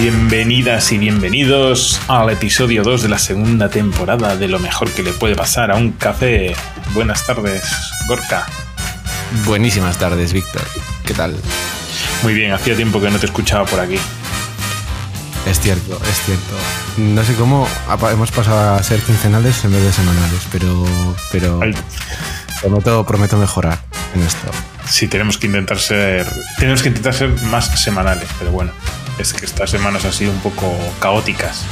Bienvenidas y bienvenidos al episodio 2 de la segunda temporada de Lo mejor que le puede pasar a un café. Buenas tardes, Gorka. Buenísimas tardes, Víctor. ¿Qué tal? Muy bien, hacía tiempo que no te escuchaba por aquí. Es cierto, es cierto. No sé cómo hemos pasado a ser quincenales en vez de semanales, pero, pero prometo, prometo mejorar en esto. Sí, tenemos que intentar ser, tenemos que intentar ser más semanales, pero bueno, es que estas semanas han sido un poco caóticas.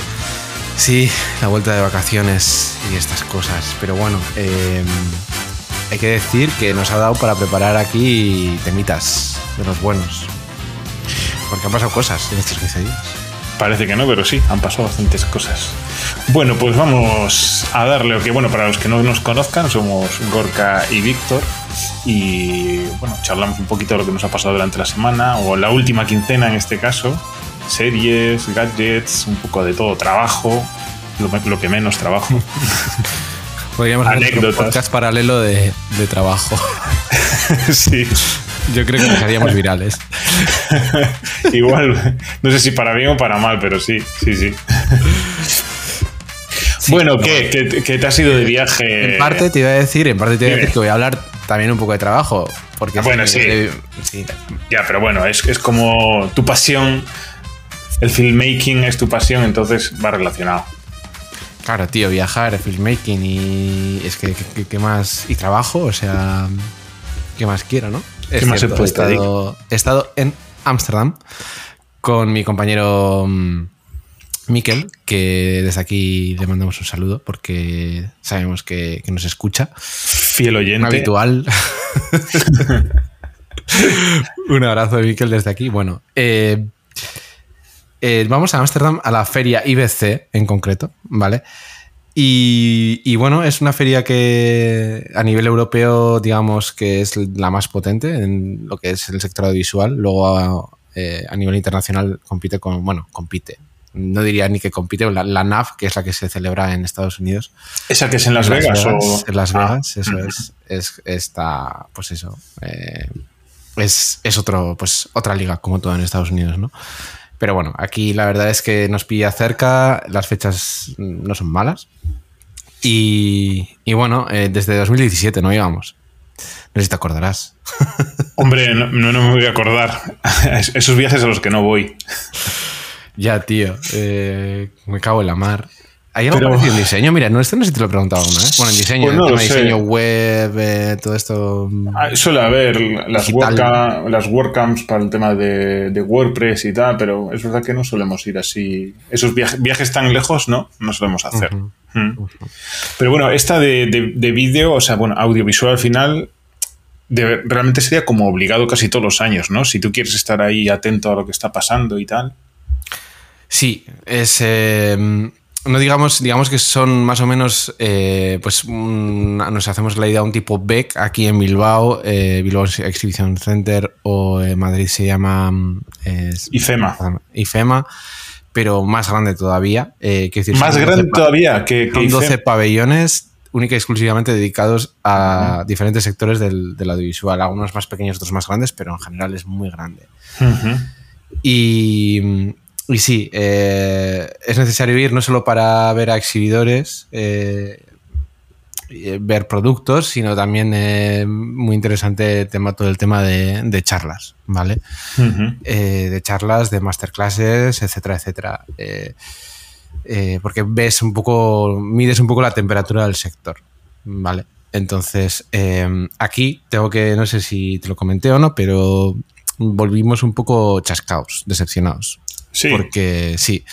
Sí, la vuelta de vacaciones y estas cosas, pero bueno, em, hay que decir que nos ha dado para preparar aquí temitas de los buenos. Porque han pasado cosas en estos 15 días. Parece que no, pero sí, han pasado bastantes cosas. Bueno, pues vamos a darle, que bueno, para los que no nos conozcan, somos Gorka y Víctor y bueno, charlamos un poquito de lo que nos ha pasado durante la semana o la última quincena en este caso, series, gadgets, un poco de todo, trabajo, lo, que menos trabajo. Podríamos hacer un podcast paralelo de, de trabajo. sí. Yo creo que nos haríamos virales. Igual, no sé si para bien o para mal, pero sí, sí, sí. bueno, ¿qué? ¿Qué, te has ido de viaje? En parte te iba a decir, en parte te iba a decir que voy a hablar también un poco de trabajo. Porque bueno, sí. Ya, pero bueno, es, es como tu pasión. El filmmaking es tu pasión, entonces va relacionado. Claro, tío, viajar, filmmaking y. Es que, ¿qué más? Y trabajo, o sea. ¿Qué más quiero, no? ¿Qué más he, estado, he estado en Ámsterdam con mi compañero mm, Miquel, que desde aquí le mandamos un saludo porque sabemos que, nos escucha. Fiel oyente. habitual. un abrazo de Miquel desde aquí. Bueno, eh, eh, vamos a Ámsterdam a la feria IBC en concreto, ¿vale? Y, bueno, es una feria que a nivel europeo, digamos que es la más potente en lo que es el sector audiovisual. Luego a, eh, nivel internacional compite con, bueno, compite. No diría ni que compite, la, la, NAF, que es la que se celebra en Estados Unidos. ¿Esa que es en Las, Vegas, En Las ah. Vegas, eso es, es. Está, pues eso. Eh, es, es otro, pues, otra liga, como todo en Estados Unidos, ¿no? Pero bueno, aquí la verdad es que nos pilla cerca, las fechas no son malas. Y, bueno, eh, desde 2017 no íbamos. No sé si te acordarás. Hombre, no, no, me voy a acordar. Esos viajes a los que no voy. Ya, tío. Eh, me cago en la mar. ¿Hay algo Pero... en diseño? Mira, no, esto no sé si te lo he preguntado alguna vez. Bueno, en diseño, pues no diseño web, eh, todo esto. Ah, suele haber las, las WordCamps para el tema de, de, WordPress y tal, pero es verdad que no solemos ir así. Esos viajes tan lejos, no, no solemos hacer. Mm. Pero bueno, esta de, de, vídeo, o sea, bueno, audiovisual al final, realmente sería como obligado casi todos los años, ¿no? Si tú quieres estar ahí atento a lo que está pasando y tal. Sí, es. Eh, no digamos, digamos que son más o menos, eh, pues nos hacemos la idea de un tipo BEC aquí en Bilbao, eh, Bilbao Exhibition Center o en Madrid se llama IFEMA. IFEMA, pero más grande todavía. Eh, decir, más grande todavía que, que 12 pabellones única y exclusivamente dedicados a diferentes sectores del, audiovisual, algunos más pequeños, otros más grandes, pero en general es muy grande. Y y sí, eh, es necesario ir no solo para ver a exhibidores, eh, ver productos, sino también eh, muy interesante tema, todo el tema de, charlas, ¿vale? de charlas, de masterclasses, etcétera, etcétera. porque ves un poco, mides un poco la temperatura del sector, ¿vale? Entonces, aquí tengo que, no sé si te lo comenté o no, pero volvimos un poco chascaos, decepcionados. Sí. Porque sí.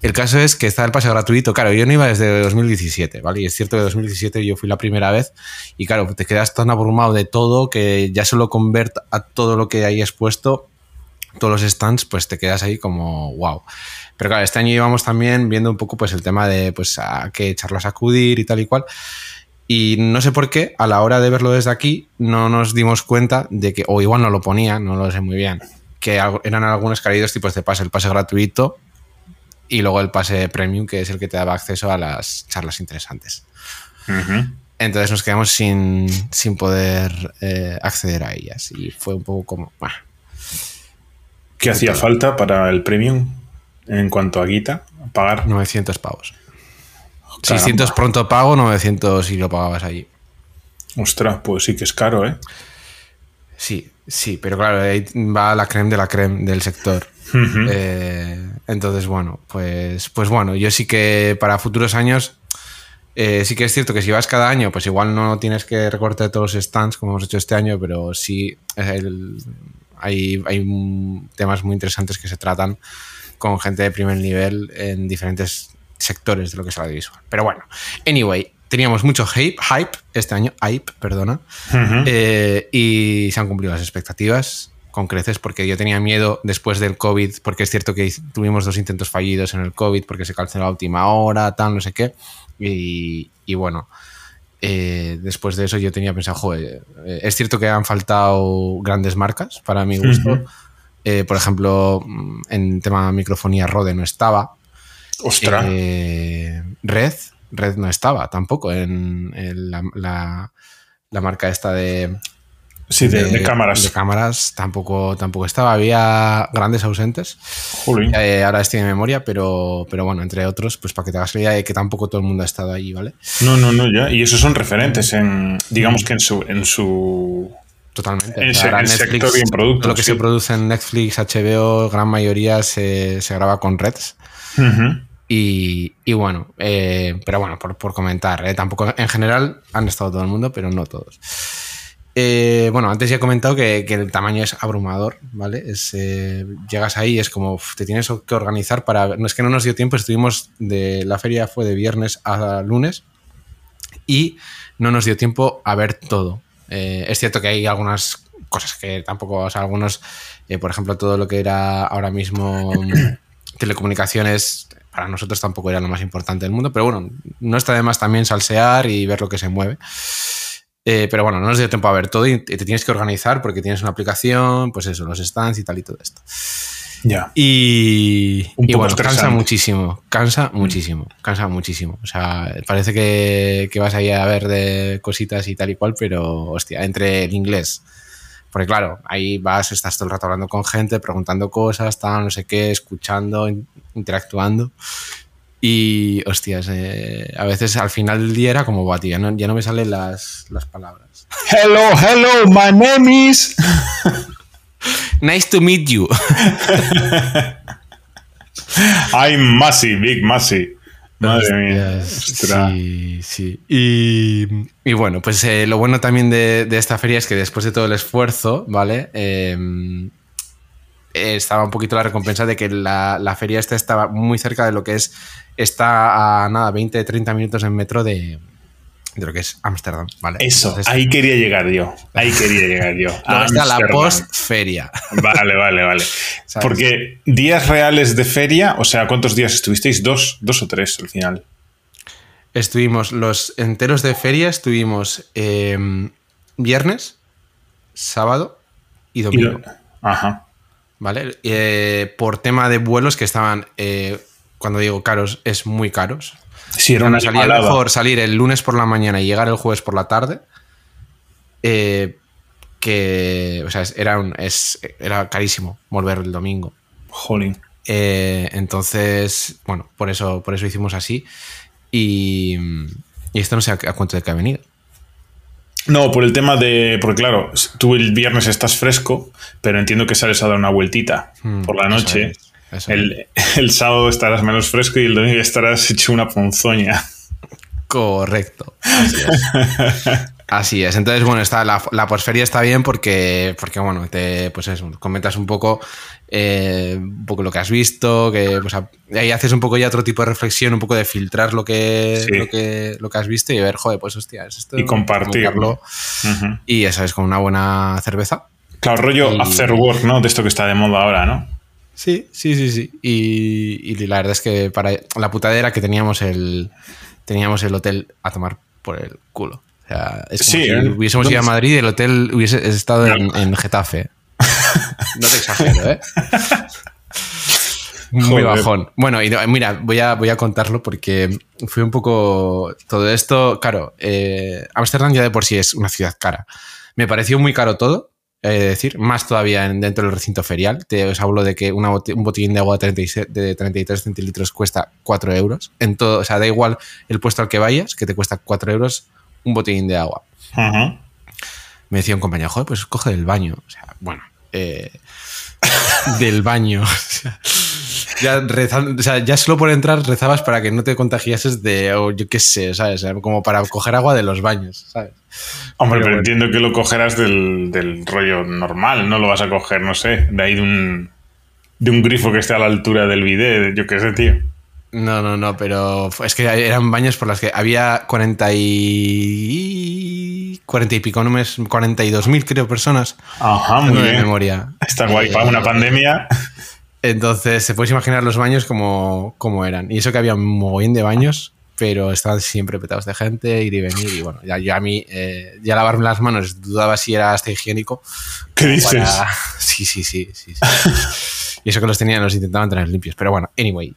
El caso es que está el pase gratuito. Claro, yo no iba desde 2017, ¿vale? Y es cierto que 2017 yo fui la primera vez y claro, te quedas tan abrumado de todo que ya solo convert a todo lo que hay expuesto, todos los stands, pues te quedas ahí como wow. Pero claro, este año íbamos también viendo un poco pues el tema de pues a qué charlas acudir y tal y cual. Y no sé por qué, a la hora de verlo desde aquí, no nos dimos cuenta de que, o igual no lo ponía, no lo sé muy bien, que eran algunos caídos tipos de pase, el pase gratuito y luego el pase premium, que es el que te daba acceso a las charlas interesantes. Entonces nos quedamos sin, poder eh, acceder a ellas y fue un poco como... ¿Qué hacía falta para el premium? en cuanto a guita? Pagar 900 pavos. 600 pronto pago, 900 si lo pagabas allí. Ostras, pues sí que es caro, ¿eh? Sí, sí, pero claro, ahí va la creme de la creme del sector. Eh, entonces, bueno, pues, pues bueno, yo sí que para futuros años, eh, sí que es cierto que si vas cada año, pues igual no tienes que recortar todos los stands como hemos hecho este año, pero sí hay, hay temas muy interesantes que se tratan con gente de primer nivel en diferentes sectores de lo que es la audiovisual. Pero bueno, anyway, teníamos mucho hype, hype este año, hype, perdona, eh, y se han cumplido las expectativas con creces porque yo tenía miedo después del COVID, porque es cierto que tuvimos dos intentos fallidos en el COVID porque se canceló a última hora, tal, no sé qué, y, bueno. Eh, después de eso yo tenía pensado, joder, eh, es cierto que han faltado grandes marcas para mi gusto. por ejemplo, mm, en tema microfonía Rode no estaba. Ostras. Red, Red no estaba tampoco en, la, marca esta de, Sí, de, cámaras. De cámaras tampoco, tampoco estaba. Había grandes ausentes. Eh, ahora estoy en memoria, pero, pero bueno, entre otros, pues para que te hagas la idea de que tampoco todo el mundo ha estado allí, ¿vale? No, no, no, ya. Y esos son referentes en, digamos que en su, en su Totalmente. En, sector y en productos. Lo que se produce en Netflix, HBO, gran mayoría se, graba con Reds. Y, bueno, eh, pero bueno, por, comentar, eh, tampoco en general han estado todo el mundo, pero no todos. Eh, bueno, antes ya he comentado que, el tamaño es abrumador, ¿vale? Es, llegas ahí, es como te tienes que organizar para. No es que no nos dio tiempo, estuvimos de. La feria fue de viernes a lunes y no nos dio tiempo a ver todo. es cierto que hay algunas cosas que tampoco, o sea, algunos, por ejemplo, todo lo que era ahora mismo telecomunicaciones para nosotros tampoco era lo más importante del mundo, pero bueno, no está de más también salsear y ver lo que se mueve. Eh, pero bueno, no nos dio tiempo a ver todo y te tienes que organizar porque tienes una aplicación, pues eso, los stands y tal y todo esto. Ya. Y, y bueno, cansa muchísimo, cansa muchísimo, cansa muchísimo. O sea, parece que, que vas ahí a ver de cositas y tal y cual, pero hostia, entre el inglés, porque claro, ahí vas, estás todo el rato hablando con gente, preguntando cosas, tal, no sé qué, escuchando, interactuando. Y, hostias, eh, a veces al final del día era como, tío, ya no, ya no me salen las, las palabras. Hello, hello, my name is... nice to meet you. I'm Massey, Big Massey. Madre mía. Sí, sí. Y, bueno, pues eh, lo bueno también de, esta feria es que después de todo el esfuerzo, ¿vale? Em, estaba un poquito la recompensa de que la, feria esta estaba muy cerca de lo que es, está a nada, 20, 30 minutos en metro de, de lo que es Ámsterdam, ¿vale? Eso, ahí quería llegar yo. Ahí quería llegar yo. A la post-feria. Vale, vale, vale. Porque días reales de feria, o sea, ¿cuántos días estuvisteis? ¿Dos, dos o tres al final? Estuvimos los enteros de feria, estuvimos em, viernes, sábado y domingo. Ajá. ¿Vale? Eh, por tema de vuelos que estaban, eh, cuando digo caros, es muy caros. Sí, era una salía mejor salir el lunes por la mañana y llegar el jueves por la tarde. Eh, que, o sea, era, un, es, era carísimo volver el domingo. Jolín. Entonces, bueno, por eso, por eso hicimos así. Y, y esto no sé a, cuánto de que ha venido. No, por el tema de. Porque claro, tú el viernes estás fresco, pero entiendo que sales a dar una vueltita hmm, por la noche. El, sábado estarás menos fresco y el domingo estarás hecho una ponzoña. Correcto. Así es. Entonces, bueno, está, la, la posferia está bien porque, porque bueno, te, pues eso, comentas un poco, eh, un poco lo que has visto, que pues, ahí haces un poco ya otro tipo de reflexión, un poco de filtrar lo que, lo que, lo que has visto y ver, joder, pues hostia, es esto. Y compartirlo. Y eso es con una buena cerveza. Claro, rollo after work, ¿no? De esto que está de moda ahora, ¿no? Sí, sí, sí, sí. Y, la verdad es que para la putadera que teníamos el teníamos el hotel a tomar por el culo. O sea, es como si ¿eh? hubiésemos ido a Madrid y el hotel hubiese estado en, Getafe. No te exagero, ¿eh? Muy bajón. Bueno, y mira, voy a, voy a contarlo porque fue un poco todo esto. Claro, eh, Ámsterdam ya de por sí es una ciudad cara. Me pareció muy caro todo. decir, más todavía dentro del recinto ferial. Te os hablo de que un botellín de agua de, de 33 centilitros cuesta 4 euros. En todo, o sea, da igual el puesto al que vayas, que te cuesta 4 euros un botellín de agua. Me decía un compañero, joder, pues coge del baño. O sea, bueno, eh, del baño. ya, rezando, o sea, ya solo por entrar rezabas para que no te contagiases de, o yo qué sé, ¿sabes? Como para coger agua de los baños, ¿sabes? Hombre, pero, entiendo que lo cogerás del, rollo normal, no lo vas a coger, no sé, de ahí de un, de un grifo que esté a la altura del bidet, yo qué sé, tío. No, no, no, pero es que eran baños por las que había 40 y, 40 y pico, no me, 42 mil creo personas. Ajá, muy bien. memoria. Está guay, para una eh, pandemia. Entonces, se puedes imaginar los baños como, como eran. Y eso que había un mogollón de baños, pero estaban siempre petados de gente, ir y venir. Y bueno, ya, yo a mí, eh, ya lavarme las manos, dudaba si era hasta higiénico. ¿Qué dices? Sí, sí, sí, sí, y eso que los tenían, los intentaban tener limpios. Pero bueno, anyway.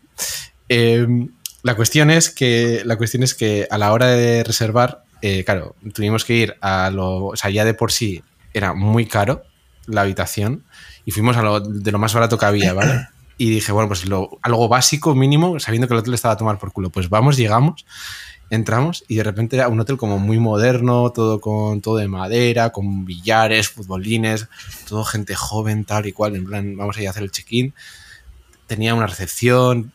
Em, la, cuestión es que, la cuestión es que a la hora de reservar, eh, claro, tuvimos que ir a lo. O sea, ya de por sí era muy caro la habitación y fuimos a lo de lo más barato que había, ¿vale? Y dije, bueno, pues lo, algo básico, mínimo, sabiendo que el hotel estaba a tomar por culo. Pues vamos, llegamos, entramos y de repente era un hotel como muy moderno, todo con todo de madera, con billares, futbolines, todo gente joven, tal y cual, en plan, vamos a ir a hacer el check-in. Tenía una recepción,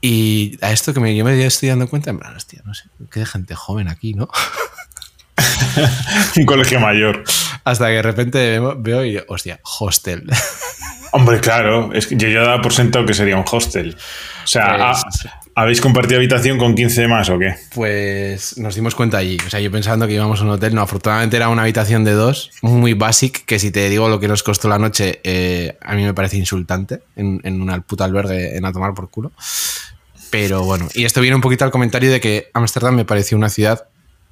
y a esto que me, yo me estoy dando cuenta, en plan, hostia, no sé, qué de gente joven aquí, ¿no? un colegio mayor. Hasta que de repente veo, y, hostia, hostel. Hombre, claro, es que yo ya daba por sentado que sería un hostel. O sea, pues, ¿habéis compartido habitación con 15 más o qué? Pues nos dimos cuenta allí. O sea, yo pensando que íbamos a un hotel, no, afortunadamente era una habitación de dos, muy basic, que si te digo lo que nos costó la noche, eh, a mí me parece insultante en, en un puta albergue en a tomar por culo. Pero bueno, y esto viene un poquito al comentario de que Ámsterdam me pareció una ciudad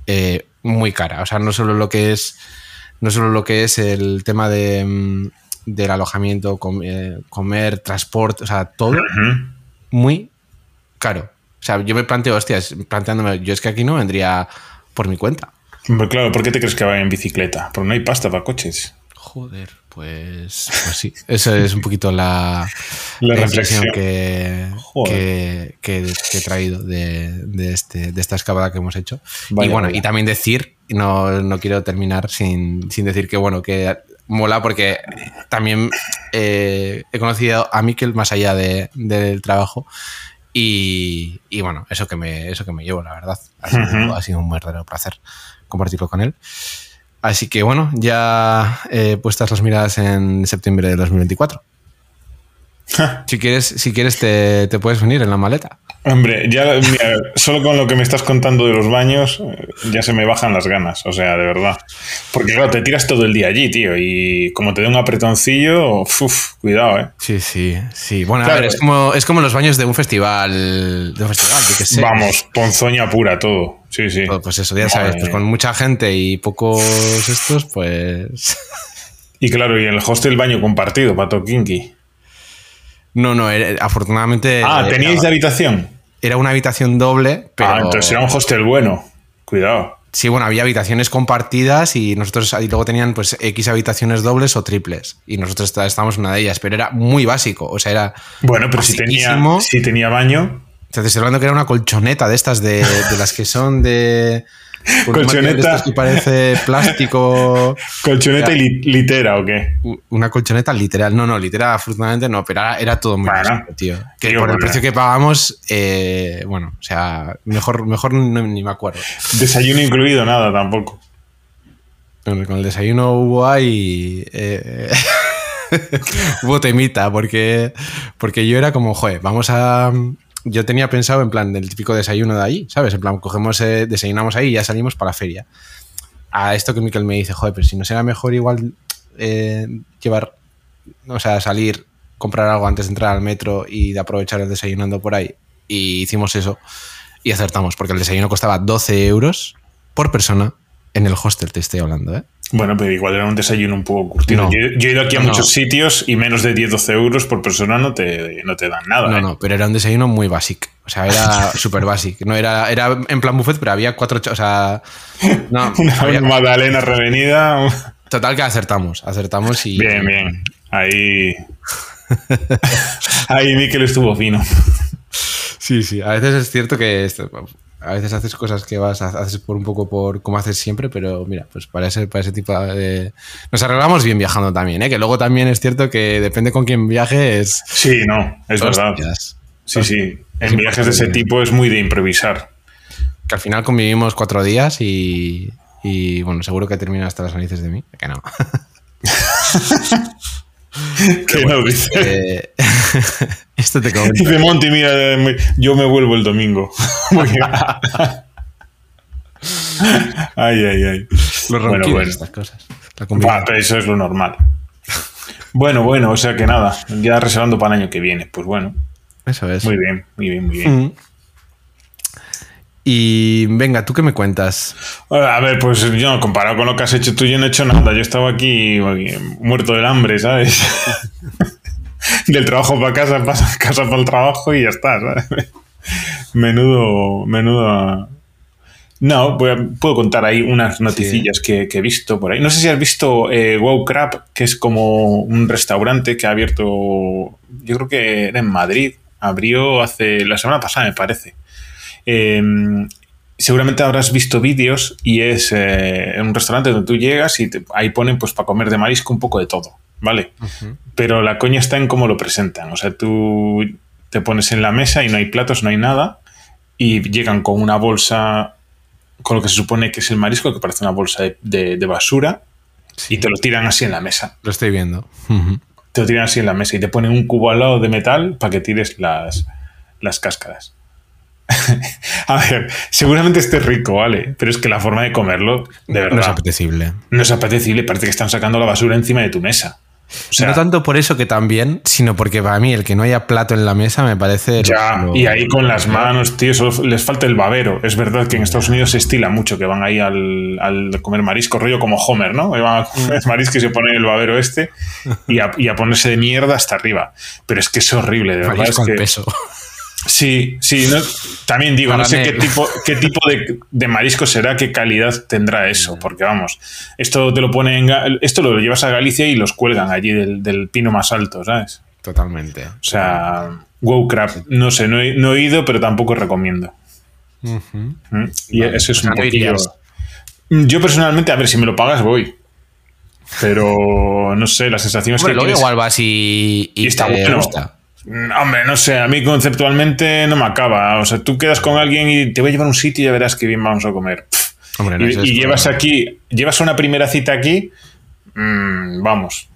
eh, muy cara. O sea, no solo lo que es. No solo lo que es el tema de, mm, del alojamiento, eh, comer, transporte, o sea, todo muy caro. O sea, yo me planteo, hostias, planteándome, yo es que aquí no vendría por mi cuenta. claro, ¿por qué te crees que va en bicicleta? Porque no hay pasta para coches. Joder, pues, pues sí. Esa es un poquito la, reflexión que, que, he traído de, este, de esta excavada que hemos hecho. y bueno, y también decir, no, no quiero terminar sin, sin, decir que bueno, que mola porque también eh, he conocido a Miquel más allá de, del trabajo. Y, y, bueno, eso que me, eso que me llevo, la verdad. Ha sido, ha sido un verdadero placer compartirlo con él. Así que bueno, ya he puestas las miradas en septiembre de 2024. Si quieres, si quieres te, puedes venir en la maleta. Hombre, ya solo con lo que me estás contando de los baños, eh, ya se me bajan las ganas, o sea, de verdad. Porque claro, te tiras todo el día allí, tío, y como te dé un apretoncillo, uff, cuidado, eh. Sí, sí, sí. Bueno, a ver, es como, es como los baños de un festival, de un festival, sé. Vamos, ponzoña pura todo. Sí, sí. Pues eso, ya sabes, pues con mucha gente y pocos estos, pues. Y claro, y el hostel baño compartido, Pato Kinky. No, no, afortunadamente. Ah, ¿teníais de habitación? Era una habitación doble, pero. Ah, entonces era un hostel bueno. Cuidado. Sí, bueno, había habitaciones compartidas y nosotros y luego tenían pues X habitaciones dobles o triples. Y nosotros estábamos en una de ellas, pero era muy básico. O sea, era. Bueno, pero si tenía, si tenía baño. Estoy hablando que era una colchoneta de estas, de, las que son de. Colchoneta. que parece plástico. ¿Colchoneta y litera o qué? Una colchoneta literal. No, no, litera afortunadamente no, pero era, todo muy básico, tío. Que por el precio que pagamos, eh, bueno, o sea, mejor, mejor ni me acuerdo. Desayuno incluido, nada tampoco. con el desayuno hubo ahí. Eh, hubo temita, porque, porque yo era como, joder, vamos a, yo tenía pensado en plan del típico desayuno de ahí, ¿sabes? En plan, cogemos, eh, desayunamos ahí y ya salimos para la feria. A esto que Miquel me dice, joder, pero si no será mejor igual eh, llevar, o sea, salir, comprar algo antes de entrar al metro y de aprovechar el desayunando por ahí. Y hicimos eso y acertamos, porque el desayuno costaba 12 euros por persona en el hostel, te estoy hablando, ¿eh? Bueno, pero igual era un desayuno un poco curtido. yo, he ido aquí a muchos sitios y menos de 10-12 euros por persona no te, no te dan nada. No, ¿eh? no, pero era un desayuno muy básico. O sea, era súper básico. No era, era en plan buffet, pero había cuatro. O sea, no, una magdalena revenida. Total que acertamos, acertamos y... Bien, bien. Ahí... Ahí Miquel estuvo fino. Sí, sí. A veces es cierto que a veces haces cosas que vas, haces por un poco por como haces siempre, pero mira, pues para ese, para ese tipo de... Nos arreglamos bien viajando también, ¿eh? que luego también es cierto que depende con quién viajes. Sí, no, es verdad. Sí, sí. En viajes de ese tipo es muy de improvisar. Que al final convivimos cuatro días y, y bueno, seguro que termina hasta las narices de mí. Que no. ¿Qué no dice? Eh, esto te comento. Dice Monty, mira, yo me vuelvo el domingo. ay, ay, ay. Los bueno, bueno. estas cosas. eso es lo normal. Bueno, bueno, o sea que nada, ya reservando para el año que viene. Pues bueno. Eso es. Muy bien, muy bien, muy bien. Mm. Y venga, ¿tú qué me cuentas? A ver, pues yo, comparado con lo que has hecho tú, yo no he hecho nada. Yo estaba aquí, muerto del hambre, ¿sabes? del trabajo para casa, pasa casa para el trabajo y ya está, ¿sabes? menudo, menudo. No, puedo contar ahí unas noticillas que, he visto por ahí. No sé si has visto eh, Wow Crab, que es como un restaurante que ha abierto, yo creo que era en Madrid, abrió hace la semana pasada, me parece. Em, seguramente habrás visto vídeos y es eh, en un restaurante donde tú llegas y ahí ponen pues para comer de marisco un poco de todo, ¿vale? Pero la coña está en cómo lo presentan. O sea, tú te pones en la mesa y no hay platos, no hay nada y llegan con una bolsa con lo que se supone que es el marisco, que parece una bolsa de, basura y te lo tiran así en la mesa. Lo estoy viendo. Te lo tiran así en la mesa y te ponen un cubo al lado de metal para que tires las, las cáscaras. a ver, seguramente esté rico, ¿vale? Pero es que la forma de comerlo, de verdad. No es apetecible. No es apetecible, parece que están sacando la basura encima de tu mesa. no tanto por eso que también, sino porque para mí el que no haya plato en la mesa me parece. Ya, y ahí con las manos, tío, les falta el babero. Es verdad que en Estados Unidos se estila mucho que van ahí al, comer marisco, rollo como Homer, ¿no? Van a comer mm. marisco y se pone el babero este y a, ponerse de mierda hasta arriba. Pero es que es horrible, de verdad. Es que, peso. Sí, sí, también digo, no sé qué tipo, qué tipo de, marisco será, qué calidad tendrá eso, porque vamos, esto te lo ponen, esto lo llevas a Galicia y los cuelgan allí del, pino más alto, ¿sabes? Totalmente. O sea, wow crap, no sé, no he, ido, pero tampoco recomiendo. ¿Mm? Y eso es un poquillo... Yo personalmente, a ver, si me lo pagas, voy. Pero no sé, la sensación es que. Luego igual vas y, y, está bueno. Mm, hombre, no sé, a mí conceptualmente no me acaba. O sea, tú quedas con alguien y te voy a llevar a un sitio y ya verás que bien vamos a comer. y, llevas aquí, llevas una primera cita aquí, mm, vamos.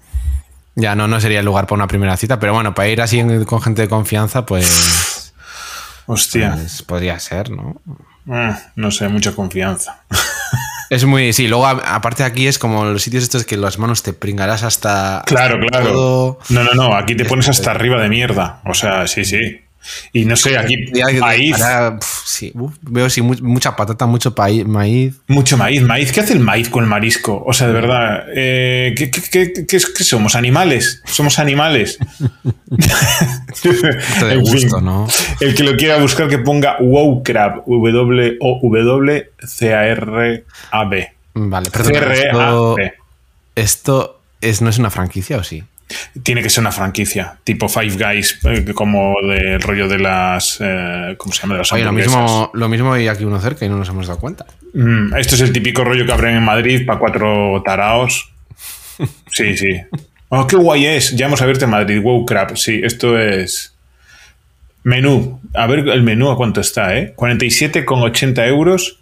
Ya no, no sería el lugar para una primera cita, pero bueno, para ir así con gente de confianza, pues. Hostia. Pues podría ser, ¿no? Eh, no sé, mucha confianza. Es muy, sí, luego aparte aquí es como los sitios estos que las manos te pringarás hasta... Claro, claro. No, no, no, aquí te pones hasta arriba de mierda. O sea, sí, sí. Y no sé, aquí maíz. sí, veo sí, mucha patata, mucho maíz. Mucho maíz. Maíz, ¿qué hace el maíz con el marisco? O sea, de verdad, eh, ¿qué, qué, somos? ¿Animales? Somos animales. de gusto, ¿no? El que lo quiera buscar que ponga wow crab, W O W C A R A B. Vale, perdón. Esto, es, no es una franquicia o sí? Tiene que ser una franquicia, tipo Five Guys, eh, como del rollo de las. Eh, ¿Cómo se llama? De las Oye, lo mismo, lo mismo hay aquí uno cerca y no nos hemos dado cuenta. Mm, esto es el típico rollo que abren en Madrid para cuatro taraos. Sí, sí. Oh, qué guay es. Ya hemos abierto en Madrid. Wow, crap. Sí, esto es. Menú. A ver el menú a cuánto está, ¿eh? 47,80 euros.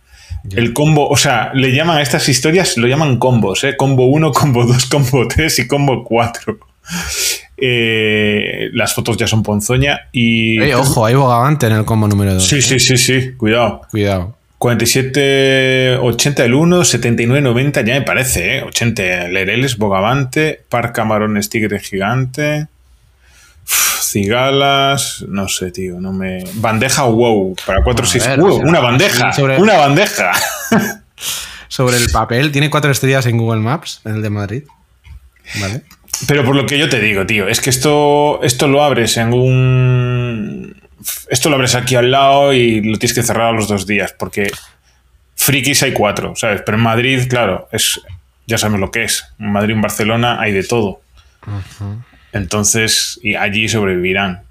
El combo, o sea, le llaman a estas historias, lo llaman combos, ¿eh? Combo 1, combo 2, combo 3 y combo 4. Eh, las fotos ya son ponzoña y... ojo, hay bogavante en el combo número 2. Sí, sí, sí, sí, cuidado. Cuidado. 47, 80 el 1, 79, 90, ya me parece, ¿eh? 80 Lereles, Bogavante, Par Camarones Tigre Gigante, Cigalas, no sé, tío, no me... Bandeja wow, para 4 6... una bandeja, una bandeja. sobre el papel, tiene 4 estrellas en Google Maps, en el de Madrid. Vale. Pero por lo que yo te digo, tío, es que esto, esto lo abres en un. Esto lo abres aquí al lado y lo tienes que cerrar a los dos días, porque frikis hay cuatro, ¿sabes? Pero en Madrid, claro, es ya sabemos lo que es. En Madrid, en Barcelona hay de todo. Entonces, y allí sobrevivirán.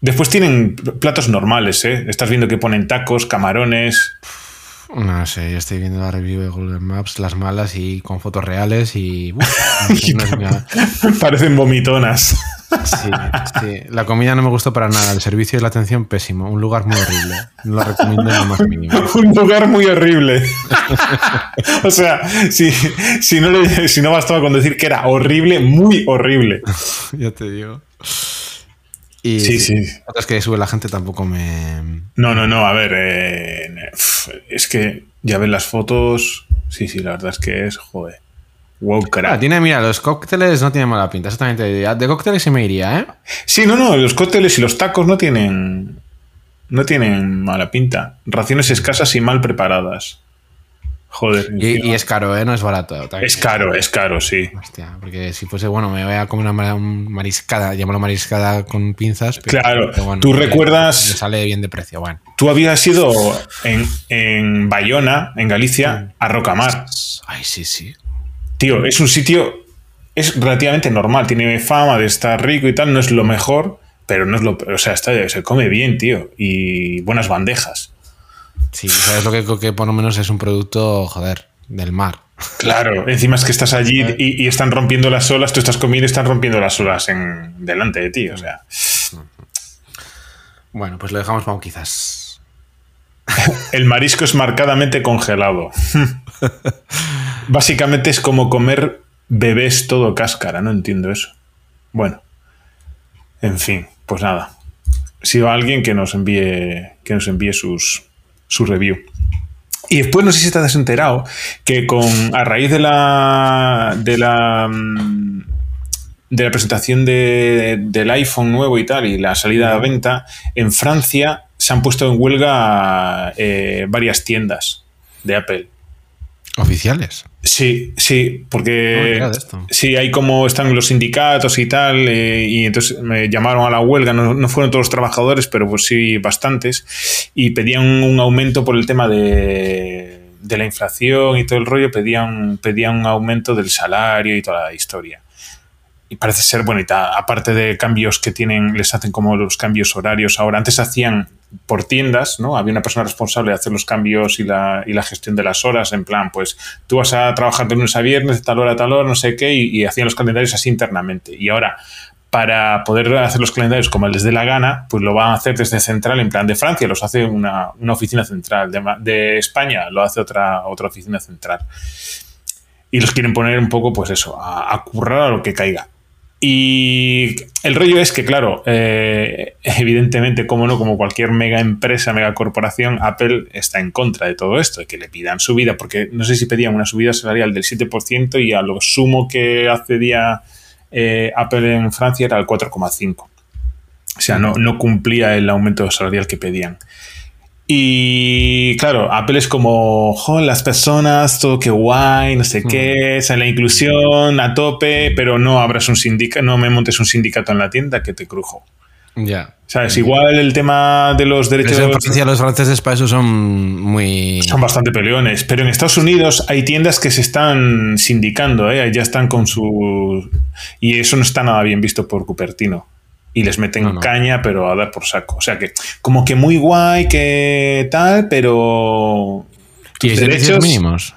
Después tienen platos normales, ¿eh? Estás viendo que ponen tacos, camarones. No sé, yo estoy viendo la review de Google Maps, las malas y con fotos reales y. Parecen vomitonas. Sí, sí. La comida no me gustó para nada. El servicio y la atención, pésimo. Un lugar muy horrible. No lo recomiendo lo más mínimo. Un lugar muy horrible. o sea, si, si, no si no bastaba con decir que era horrible, muy horrible. ya te digo. Y sí, sí. Es que sube la gente tampoco me. No, no, no. A ver, eh, es que ya ves las fotos. Sí, sí, la verdad es que es, joder. Wow, ah, tiene, mira, los cócteles no tienen mala pinta, exactamente. De cócteles sí me iría, ¿eh? Sí, no, no, los cócteles y los tacos no tienen. No tienen mala pinta. Raciones escasas y mal preparadas. Joder. Y, es caro, ¿eh? No es barato. Es caro, es caro, sí. Hostia, porque si fuese, bueno, me voy a comer una mariscada, llamarlo mariscada con pinzas. claro, tú recuerdas. Me sale bien de precio, bueno. Tú habías ido en, en Bayona, en Galicia, a Rocamar. Ay, sí, sí. Tío, es un sitio. Es relativamente normal, tiene fama de estar rico y tal, no es lo mejor, pero no es lo. O sea, está, se come bien, tío, y buenas bandejas. Sí, sabes lo que, que por lo menos es un producto, joder, del mar. Claro, encima es que estás allí y, están rompiendo las olas, tú estás comiendo y están rompiendo las olas en, delante de ti, o sea. Bueno, pues lo dejamos para quizás. El marisco es marcadamente congelado. Básicamente es como comer bebés todo cáscara, no entiendo eso. Bueno, en fin, pues nada. Si va alguien que nos envíe, que nos envíe sus, su review. Y después no sé si te has enterado que con a raíz de la de la mm, de la presentación del iPhone nuevo y tal y la salida a venta en Francia se han puesto en huelga eh, varias tiendas de Apple oficiales Sí, sí, porque sí, hay como están los sindicatos y tal, eh, y entonces me llamaron a la huelga, no, fueron todos los trabajadores, pero pues sí bastantes, y pedían un aumento por el tema de, de la inflación y todo el rollo, pedían, pedían un aumento del salario y toda la historia y parece ser bonita. Aparte de cambios que tienen, les hacen como los cambios horarios ahora. Antes hacían por tiendas, ¿no? Había una persona responsable de hacer los cambios y la, y la gestión de las horas, en plan, pues tú vas a trabajar de lunes a viernes, tal hora tal hora, no sé qué, y, hacían los calendarios así internamente. Y ahora, para poder hacer los calendarios como les dé la gana, pues lo van a hacer desde central, en plan de Francia, los hace una, una oficina central, de, de, España lo hace otra, otra oficina central. Y los quieren poner un poco, pues eso, a, a currar a lo que caiga. Y el rollo es que, claro, eh, evidentemente, como no, como cualquier mega empresa, mega corporación, Apple está en contra de todo esto, que le pidan subida, porque no sé si pedían una subida salarial del 7% y a lo sumo que accedía eh, Apple en Francia era el 4,5%. O sea, no, no cumplía el aumento salarial que pedían. Y claro, Apple es como, jo, las personas, todo que guay, no sé qué, o la inclusión a tope, pero no abras un sindicato, no me montes un sindicato en la tienda que te crujo. Ya. ¿Sabes? Igual el tema de los derechos de Francia, los franceses para eso son muy. Son bastante peleones. Pero en Estados Unidos hay tiendas que se están sindicando, ¿eh? ya están con su. Y eso no está nada bien visto por Cupertino y les meten caña, pero a dar por saco. O sea que, como que muy guay, que tal, pero. ¿Y derechos mínimos?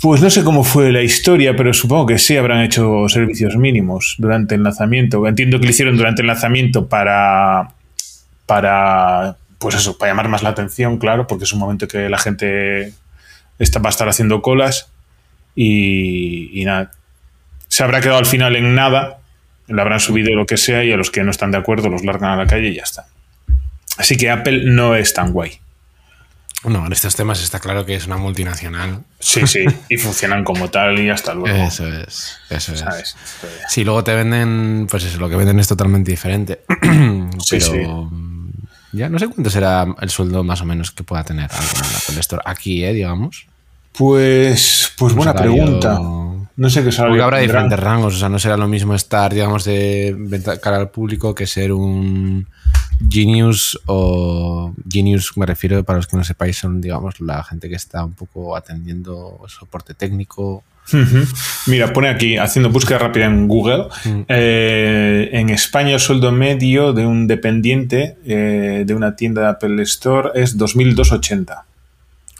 Pues no sé cómo fue la historia, pero supongo que sí habrán hecho servicios mínimos durante el lanzamiento. Entiendo que lo hicieron durante el lanzamiento para. para. Pues eso, para llamar más la atención, claro, porque es un momento que la gente está, va a estar haciendo colas y, y nada. Se habrá quedado al final en nada, le habrán subido lo que sea y a los que no están de acuerdo los largan a la calle y ya está. Así que Apple no es tan guay. No, en estos temas está claro que es una multinacional. Sí, sí, y funcionan como tal y hasta luego. Eso es, eso es. Sí, luego te venden, pues eso, lo que venden es totalmente diferente. Pero ya no sé cuánto será el sueldo más o menos que pueda tener algo en la Apple Store aquí, ¿eh? digamos. Pues, pues buena pregunta. No sé qué salario. Porque habrá diferentes rangos, o sea, no será lo mismo estar, digamos, de cara al público que ser un Genius o Genius, me refiero, para los que no sepáis, son, digamos, la gente que está un poco atendiendo soporte técnico Mira, pone aquí, haciendo búsqueda rápida en Google, mm. eh, en España el sueldo medio de un dependiente eh, de una tienda de Apple Store es 2.280.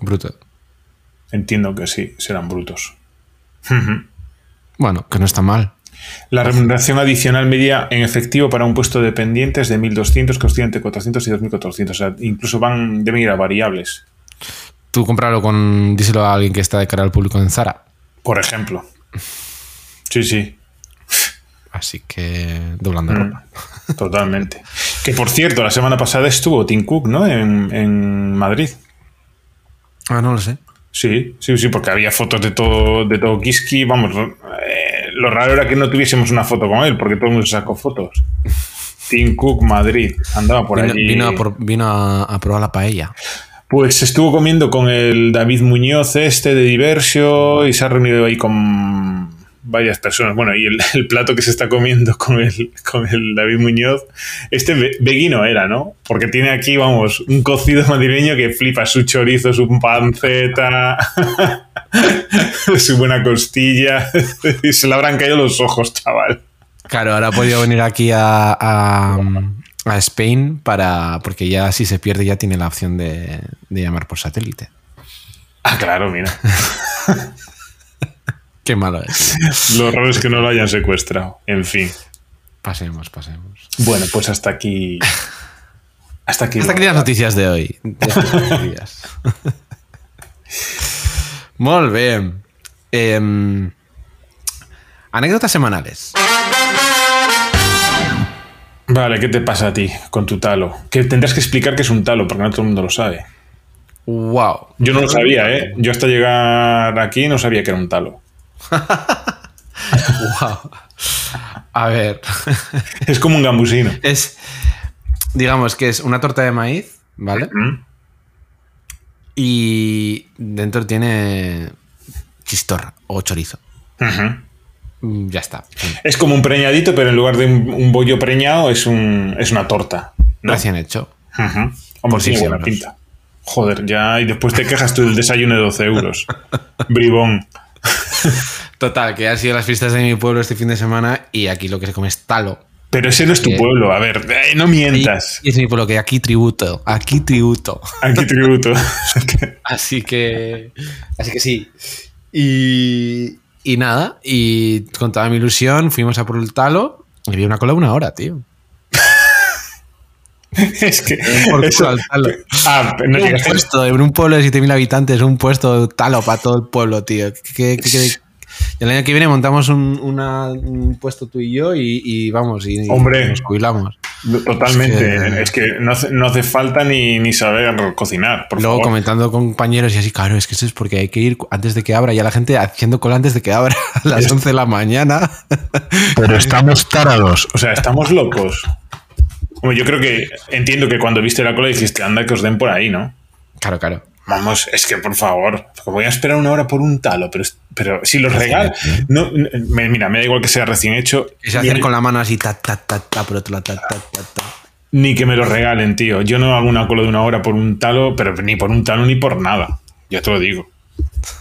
Bruto. Entiendo que sí, serán brutos. Bueno, que no está mal. La remuneración adicional media en efectivo para un puesto de dependiente es de 1.200, que oscila entre 400 y 2.400. O sea, incluso van, deben ir a variables. Tú comprarlo con, díselo a alguien que está de cara al público en Zara. Por ejemplo. Sí, sí. Así que doblando mm, ropa. Totalmente. Que por cierto, la semana pasada estuvo Tim Cook, ¿no? En, Madrid. Ah, no lo sé. Sí, sí, sí, porque había fotos de todo, de todo Kiski. Vamos, eh, lo raro era que no tuviésemos una foto con él, porque todo el mundo sacó fotos. Tim Cook, Madrid, andaba por allí. Vino, a, vino a probar la paella. Pues estuvo comiendo con el David Muñoz este de Diversio y se ha reunido ahí con varias personas. Bueno, y el, plato que se está comiendo con el, con el David Muñoz, este veguino era, ¿no? Porque tiene aquí, vamos, un cocido madrileño que flipa su chorizo, su panceta, su buena costilla. y se le habrán caído los ojos, chaval. Claro, ahora ha podido venir aquí a a Spain para. porque ya si se pierde ya tiene la opción de, llamar por satélite. Ah, claro, mira. Qué malo es. Lo raro es que no lo hayan secuestrado. En fin. Pasemos, pasemos. Bueno, pues hasta aquí. Hasta aquí. Hasta aquí las noticias de hoy. Muy bien. Em, anécdotas semanales. Vale, ¿qué te pasa a ti con tu talo? Que tendrás que explicar qué es un talo, porque no todo el mundo lo sabe. Wow. Yo no lo sabía, ¿eh? Yo hasta llegar aquí no sabía que era un talo. Wow. A ver. es como un gambusino. Es, digamos que es una torta de maíz, ¿vale? Y dentro tiene chistorra o chorizo. Mm, ya está. Es como un preñadito, pero en lugar de un, bollo preñado es, un, es una torta. Recién hecho. Sí, buena pinta. Joder, ya, y después te quejas tú del desayuno de 12 euros. Bribón. Total, que han sido las fiestas de mi pueblo este fin de semana y aquí lo que se come es talo. Pero ese no es tu pueblo, a ver, eh, no mientas. Es mi pueblo que aquí tributo, aquí tributo. Aquí tributo. así que, así que sí. Y, y nada, y con toda mi ilusión fuimos a por el talo y había una cola de una hora, tío. es que. Ah, no un puesto, en un pueblo de 7.000 habitantes, un puesto talo para todo el pueblo, tío. ¿Qué, el año que viene montamos un, puesto tú y yo y, vamos, y, Hombre, nos jubilamos. Totalmente. Es que, no, hace, falta ni, saber cocinar. Luego comentando con compañeros y así, claro, es que eso es porque hay que ir antes de que abra. Ya la gente haciendo cola antes de que abra a las 11 de la mañana. Pero estamos tarados. O sea, estamos locos. yo creo que entiendo que cuando viste la cola dijiste, anda, que os den por ahí, ¿no? Claro, claro. Vamos, es que por favor, voy a esperar una hora por un talo, pero, pero si los regalan, no, mira, me da igual que sea recién hecho. Que se hacen con la mano así, ta, ta, ta, ta, por otro lado, ta, ta, ta, ta. Ni que me lo regalen, tío. Yo no hago una cola de una hora por un talo, pero ni por un talo ni por nada. Ya te lo digo.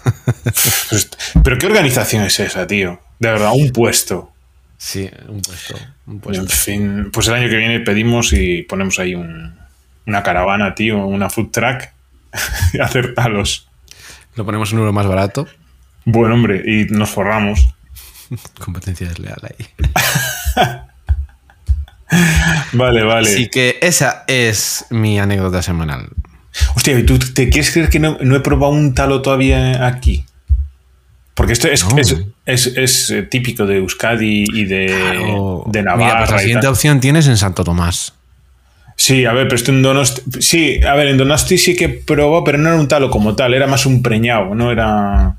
pero qué organización es esa, tío. De verdad, un puesto. Sí, un puesto, un puesto. En fin, pues el año que viene pedimos y ponemos ahí un, una caravana, tío, una food truck hacer talos. Lo ponemos un euro más barato. Bueno, hombre, y nos forramos. Competencia desleal ahí. vale, vale. Así que esa es mi anécdota semanal. Hostia, ¿y tú te quieres creer que no, he probado un talo todavía aquí? Porque esto es, es, eh, típico de Euskadi y de, de Navarra. Pues la siguiente opción tienes en Santo Tomás. Sí, a ver, pero esto en Donosti. Sí, a ver, en Donosti sí que probó, pero no era un talo como tal, era más un preñado, no era.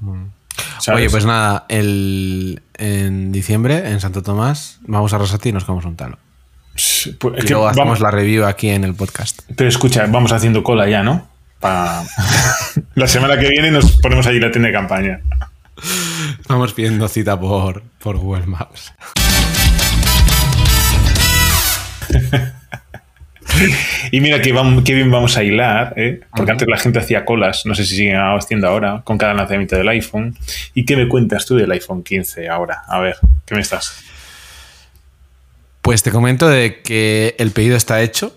Oye, pues nada, el, en diciembre, en Santo Tomás, vamos a Rosati y nos comemos un talo. Pues, y luego hacemos la review aquí en el podcast. Pero escucha, vamos haciendo cola ya, ¿no? la semana que viene nos ponemos allí la tienda de campaña. Vamos pidiendo cita por, por Google Maps. y mira qué, bien vamos a hilar, ¿eh? porque antes la gente hacía colas, no sé si siguen haciendo ahora, con cada lanzamiento del iPhone. ¿Y qué me cuentas tú del iPhone 15 ahora? A ver, ¿qué me estás? Pues te comento de que el pedido está hecho.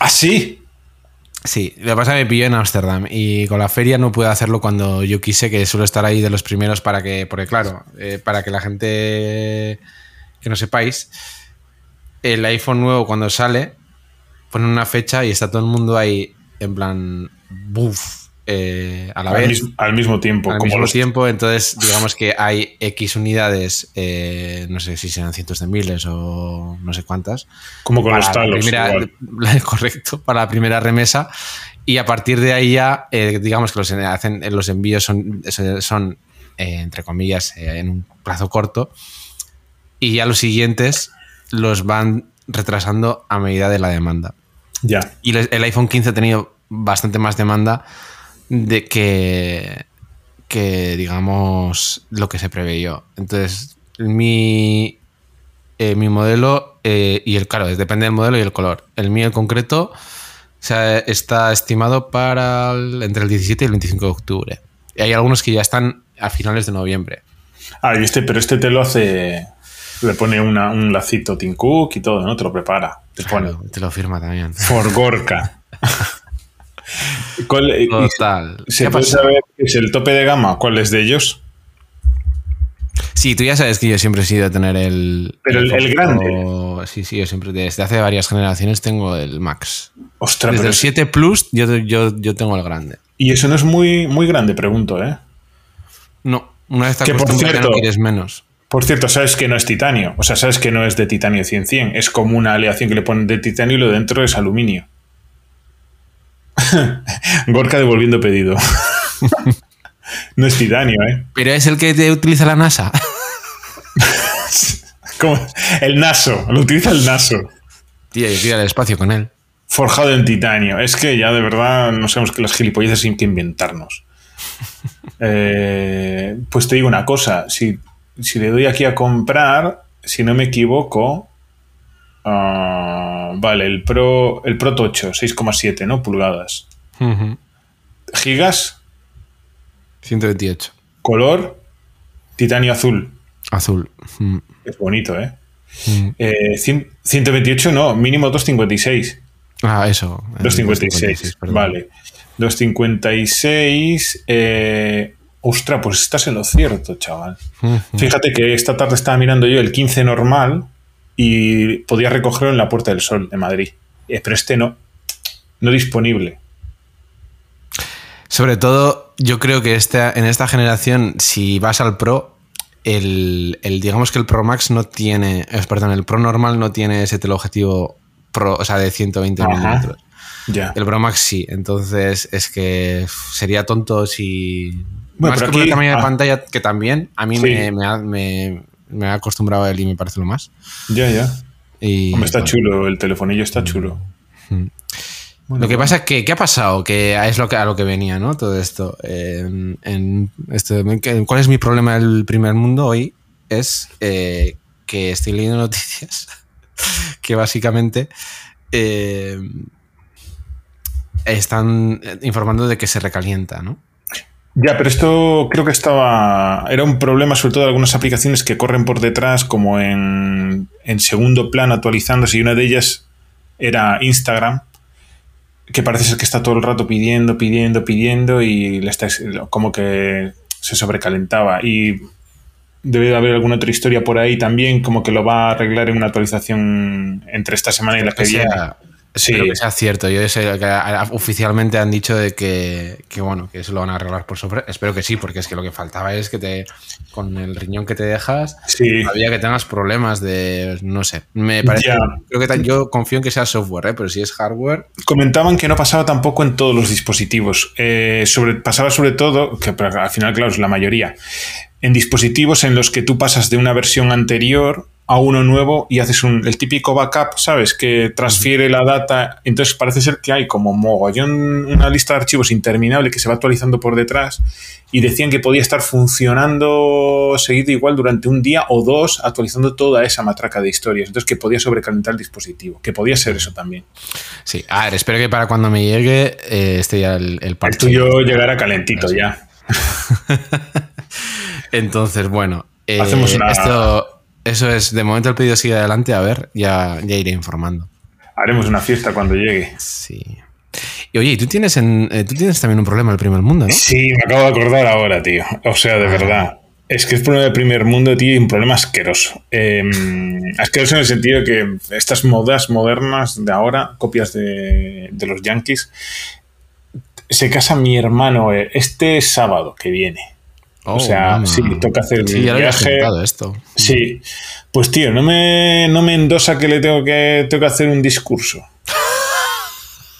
¿Ah, sí? Sí, lo que pasa es que me pilló en Ámsterdam y con la feria no pude hacerlo cuando yo quise, que suelo estar ahí de los primeros para que, porque claro, eh, para que la gente que no sepáis, el iPhone nuevo cuando sale, pone una fecha y está todo el mundo ahí en plan, buf, eh, a la vez. al mismo tiempo. Al mismo tiempo, entonces digamos que hay X unidades, eh, no sé si serán cientos de miles o no sé cuántas. Como con los talos. correcto, para la primera remesa. Y a partir de ahí ya, eh, digamos que los, hacen, los envíos son, son entre comillas, en un plazo corto. Y ya los siguientes los van retrasando a medida de la demanda. Ya. Y el iPhone 15 ha tenido bastante más demanda de que, que digamos, lo que se preveyó. Entonces, mi, eh, mi modelo, eh, y el claro, depende del modelo y el color. El mío en concreto está estimado para entre el 17 y el 25 de octubre. Y hay algunos que ya están a finales de noviembre. Ah, y este, pero este te lo hace. Le pone un lacito Tim Cook y todo, ¿no? Te lo prepara. Te, pone. te lo firma también. For Gorka. ¿Cuál, Total. ¿Se puede saber qué es el tope de gama? ¿Cuál es de ellos? Sí, tú ya sabes que yo siempre he sido tener el. Pero el, grande. Sí, sí, yo siempre, desde hace varias generaciones tengo el Max. Ostras, desde el 7 Plus yo, yo, tengo el grande. Y eso no es muy, muy grande, pregunto, ¿eh? No, una vez que por cierto, no quieres menos. Por cierto, sabes que no es titanio. O sea, sabes que no es de titanio 100-100. Es como una aleación que le ponen de titanio y lo dentro es aluminio. Gorka devolviendo pedido. no es titanio, ¿eh? Pero es el que te utiliza la NASA. Como el NASO, lo utiliza el NASO. Tío, yo el espacio con él. Forjado en titanio. Es que ya de verdad no sabemos que las gilipolleces hay que inventarnos. Eh, pues te digo una cosa, si, si, le doy aquí a comprar, si no me equivoco, Ah, vale, el Pro, el Pro 8, 6,7, ¿no? Pulgadas. Gigas. 128. Color. Titanio azul. Azul. Mm. Es bonito, ¿eh? 128 mm. eh, no, mínimo 256. Ah, eso. 256, vale. 256. Eh, ostras, pues estás en lo cierto, chaval. Fíjate que esta tarde estaba mirando yo el 15 normal y podía recogerlo en la Puerta del Sol de Madrid. Eh, pero este no, no disponible. Sobre todo, yo creo que este, en esta generación, si vas al Pro, el, digamos que el Pro Max no tiene, perdón, el Pro normal no tiene ese teleobjetivo Pro, o sea, de 120 milímetros. Ya. El Pro Max sí, entonces es que sería tonto si... Bueno, más que el tamaño de ah. pantalla, que también a mí me, me, me he acostumbrado a él y me parece lo más. Ya, ya. Y, Hombre, está chulo, el telefonillo está chulo. Mm. lo que pasa es que, ¿qué ha pasado? Que es lo que, a lo que venía, ¿no? Todo esto. En, ¿Cuál es mi problema del primer mundo hoy? Es eh, que estoy leyendo noticias que básicamente eh, están informando de que se recalienta, ¿no? Ya, pero esto creo que estaba. Era un problema, sobre todo de algunas aplicaciones que corren por detrás, como en, segundo plano actualizándose, y una de ellas era Instagram, que parece ser que está todo el rato pidiendo, pidiendo, pidiendo, y le está, como que se sobrecalentaba. Y debe de haber alguna otra historia por ahí también, como que lo va a arreglar en una actualización entre esta semana y la que viene. Sí. Espero que sea cierto. Yo sé que oficialmente han dicho de que, bueno, que eso lo van a arreglar por sobre. Espero que sí, porque es que lo que faltaba es que te con el riñón que te dejas, sí. había que tengas problemas de no sé. Me parece. Creo que yo confío en que sea software, ¿eh? pero si es hardware. Comentaban que no pasaba tampoco en todos los dispositivos. Eh, sobre, pasaba sobre todo, que al final, claro, es la mayoría, en dispositivos en los que tú pasas de una versión anterior a uno nuevo y haces un, el típico backup, ¿sabes? Que transfiere la data. Entonces parece ser que hay como mogollón, una lista de archivos interminable que se va actualizando por detrás y decían que podía estar funcionando seguido igual durante un día o dos actualizando toda esa matraca de historias. Entonces que podía sobrecalentar el dispositivo, que podía ser eso también. Sí, a ver, espero que para cuando me llegue eh, esté ya el, el parche. El tuyo llegará calentito ya. Entonces, bueno, eh, Hacemos esto, eso es, de momento el pedido sigue adelante, a ver, ya, ya iré informando. Haremos una fiesta cuando llegue. Sí. Y oye, tú tienes, en, eh, tú tienes también un problema en el primer mundo, ¿no? Sí, me acabo de acordar ahora, tío. O sea, de ah. verdad. Es que es problema del primer mundo, tío, y un problema asqueroso. Em, asqueroso en el sentido de que estas modas modernas de ahora, copias de, de los yankees, se casa mi hermano eh, este sábado que viene. O sea, sí, toca hacer el viaje. esto. Sí. Pues tío, no me, no me endosa que le tengo que, tengo que hacer un discurso.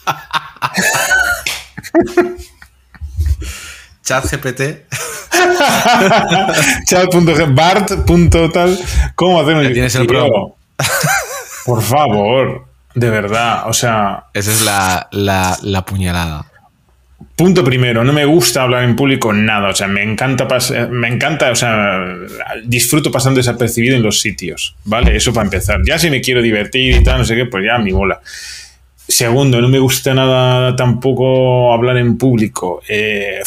Chat GPT. Bart.tal. ¿Cómo hacemos? Tienes el pro. Por favor, de verdad, o sea. Esa es la, la, la puñalada. Punto primero, no me gusta hablar en público nada, o sea, me encanta, me encanta, o sea, disfruto pasando desapercibido en los sitios, ¿vale? Eso para empezar. Ya si me quiero divertir y tal, no sé qué, pues ya mi bola. Segundo, no me gusta nada tampoco hablar en público. Eh,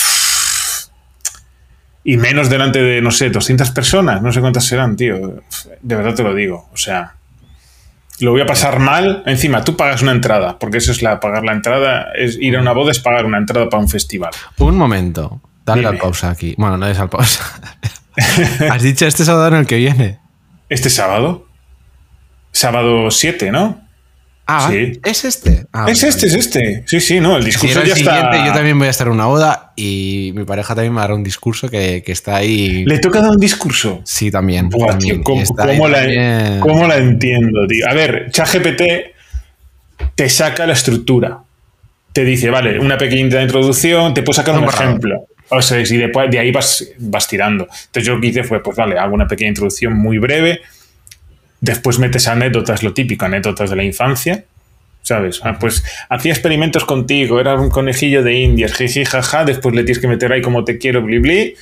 y menos delante de, no sé, 200 personas, no sé cuántas serán, tío. De verdad te lo digo, o sea lo voy a pasar mal. Encima, tú pagas una entrada, porque eso es la pagar la entrada, es ir a una boda es pagar una entrada para un festival. Un momento, dale al pausa aquí. Bueno, no es al pausa. Has dicho este sábado en el que viene. ¿Este sábado? Sábado 7, ¿no? Ah, sí. ¿es este? Ah, es este, es este. Sí, sí, no, el discurso ya está. Yo también voy a estar en una boda y mi pareja también me dará un discurso que, está ahí. ¿Le toca dar un discurso? Sí, también. ¿cómo, la, entiendo, tío? A ver, ChatGPT te saca la estructura. Te dice, vale, una pequeña introducción, te puedo sacar un, ejemplo. O sea, y después de ahí vas, vas tirando. Entonces yo lo que hice fue, pues vale, hago una pequeña introducción muy breve Después metes anécdotas, lo típico, anécdotas de la infancia. ¿Sabes? Ah, pues hacía experimentos contigo, era un conejillo de indias, jiji, jaja. Después le tienes que meter ahí como te quiero, bli, bli.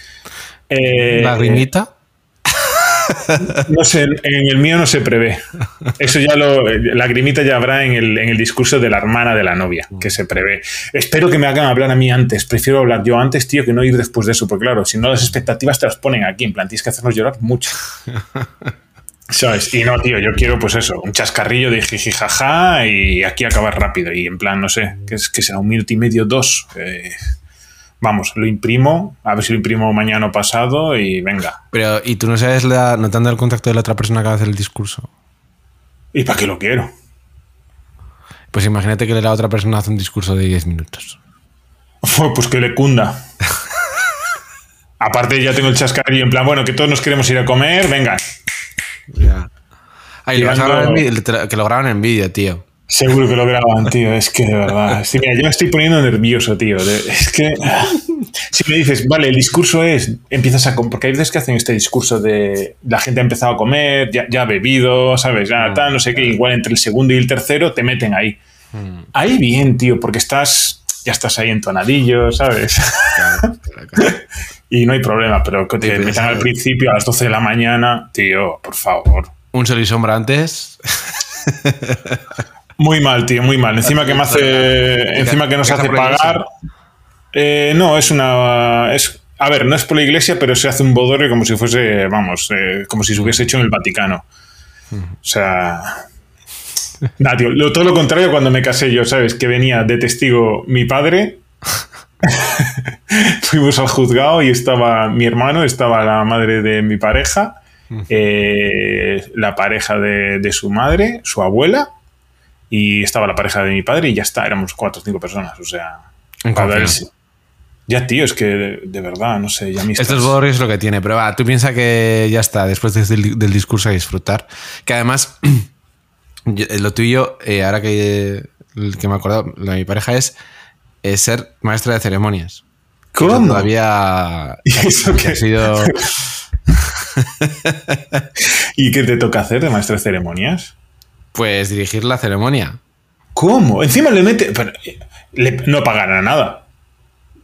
Eh, ¿La grimita? No sé, en el mío no se prevé. Eso ya lo. La grimita ya habrá en el, en el, discurso de la hermana de la novia, que se prevé. Espero que me hagan hablar a mí antes. Prefiero hablar yo antes, tío, que no ir después de eso. Porque claro, si no, las expectativas te las ponen aquí. En plan, tienes que hacernos llorar mucho. ¿Sabes? Y no, tío, yo quiero, pues eso, un chascarrillo de jiji jaja y aquí acabar rápido. Y en plan, no sé, que, es, que será un minuto y medio, dos. Eh, vamos, lo imprimo, a ver si lo imprimo mañana o pasado y venga. Pero, ¿y tú no sabes, la, no te el contacto de la otra persona que va a hacer el discurso? ¿Y para qué lo quiero? Pues imagínate que la otra persona hace un discurso de 10 minutos. Pues que le cunda. Aparte ya tengo el chascarrillo en plan, bueno, que todos nos queremos ir a comer, venga, ya. que lo graban en vídeo, tío. Seguro que lo graban, tío. Es que de verdad. mira, yo me estoy poniendo nervioso, tío. es que. Si me dices, vale, el discurso es. Empiezas a. Porque hay veces que hacen este discurso de. La gente ha empezado a comer, ya, ha bebido, ¿sabes? Ya mm, tal, no sé qué. Igual entre el segundo y el tercero te meten ahí. Mm. Ahí bien, tío, porque estás. Ya estás ahí entonadillo, ¿sabes? y no hay problema, pero que te metan al principio a las 12 de la mañana, tío, por favor. Un sol y sombra antes. muy mal, tío, muy mal. Encima que me hace. Encima que nos hace pagar. Eh, no, es una. Es, a ver, no es por la iglesia, pero se hace un bodorrio como si fuese, vamos, eh, como si se hubiese hecho en el Vaticano. O sea. Nada, tío, todo lo contrario cuando me casé yo, ¿sabes? Que venía de testigo mi padre Fuimos al juzgado y estaba mi hermano, estaba la madre de mi pareja, eh, la pareja de, su madre, su abuela, y estaba la pareja de mi padre y ya está, éramos cuatro o cinco personas, o sea... ya, tío, es que de, verdad, no sé, ya Esto es es lo que tiene, pero va, tú piensas que ya está, después del, discurso a disfrutar. Que además, lo tuyo, eh, ahora que, que me he acordado, la de mi pareja es es ser maestra de ceremonias. ¿Cómo? Todavía ¿Y eso que ha sido. ¿Y qué te toca hacer de maestra de ceremonias? Pues dirigir la ceremonia. ¿Cómo? Encima le mete. no pagará nada.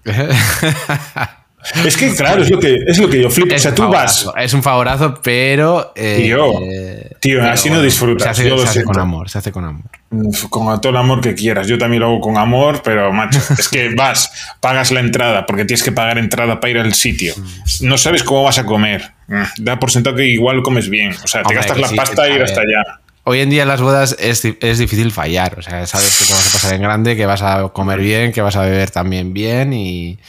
Es que, claro, es lo que, es lo que yo flipo. o sea, tú vas. Es un favorazo, pero. Eh, tío, tío así no disfrutas. Se hace, con amor, se hace con amor. Con todo el amor que quieras. Yo también lo hago con amor, pero, macho, es que vas, pagas la entrada, porque tienes que pagar entrada para ir al sitio. Mm. No sabes cómo vas a comer. Mm, da por sentado que igual comes bien. O sea, te gastas la pasta y ir hasta allá. Hoy en día en las bodas es, es, difícil fallar. O sea, sabes que te vas a pasar en grande, que vas a comer bien, que vas a beber también bien y,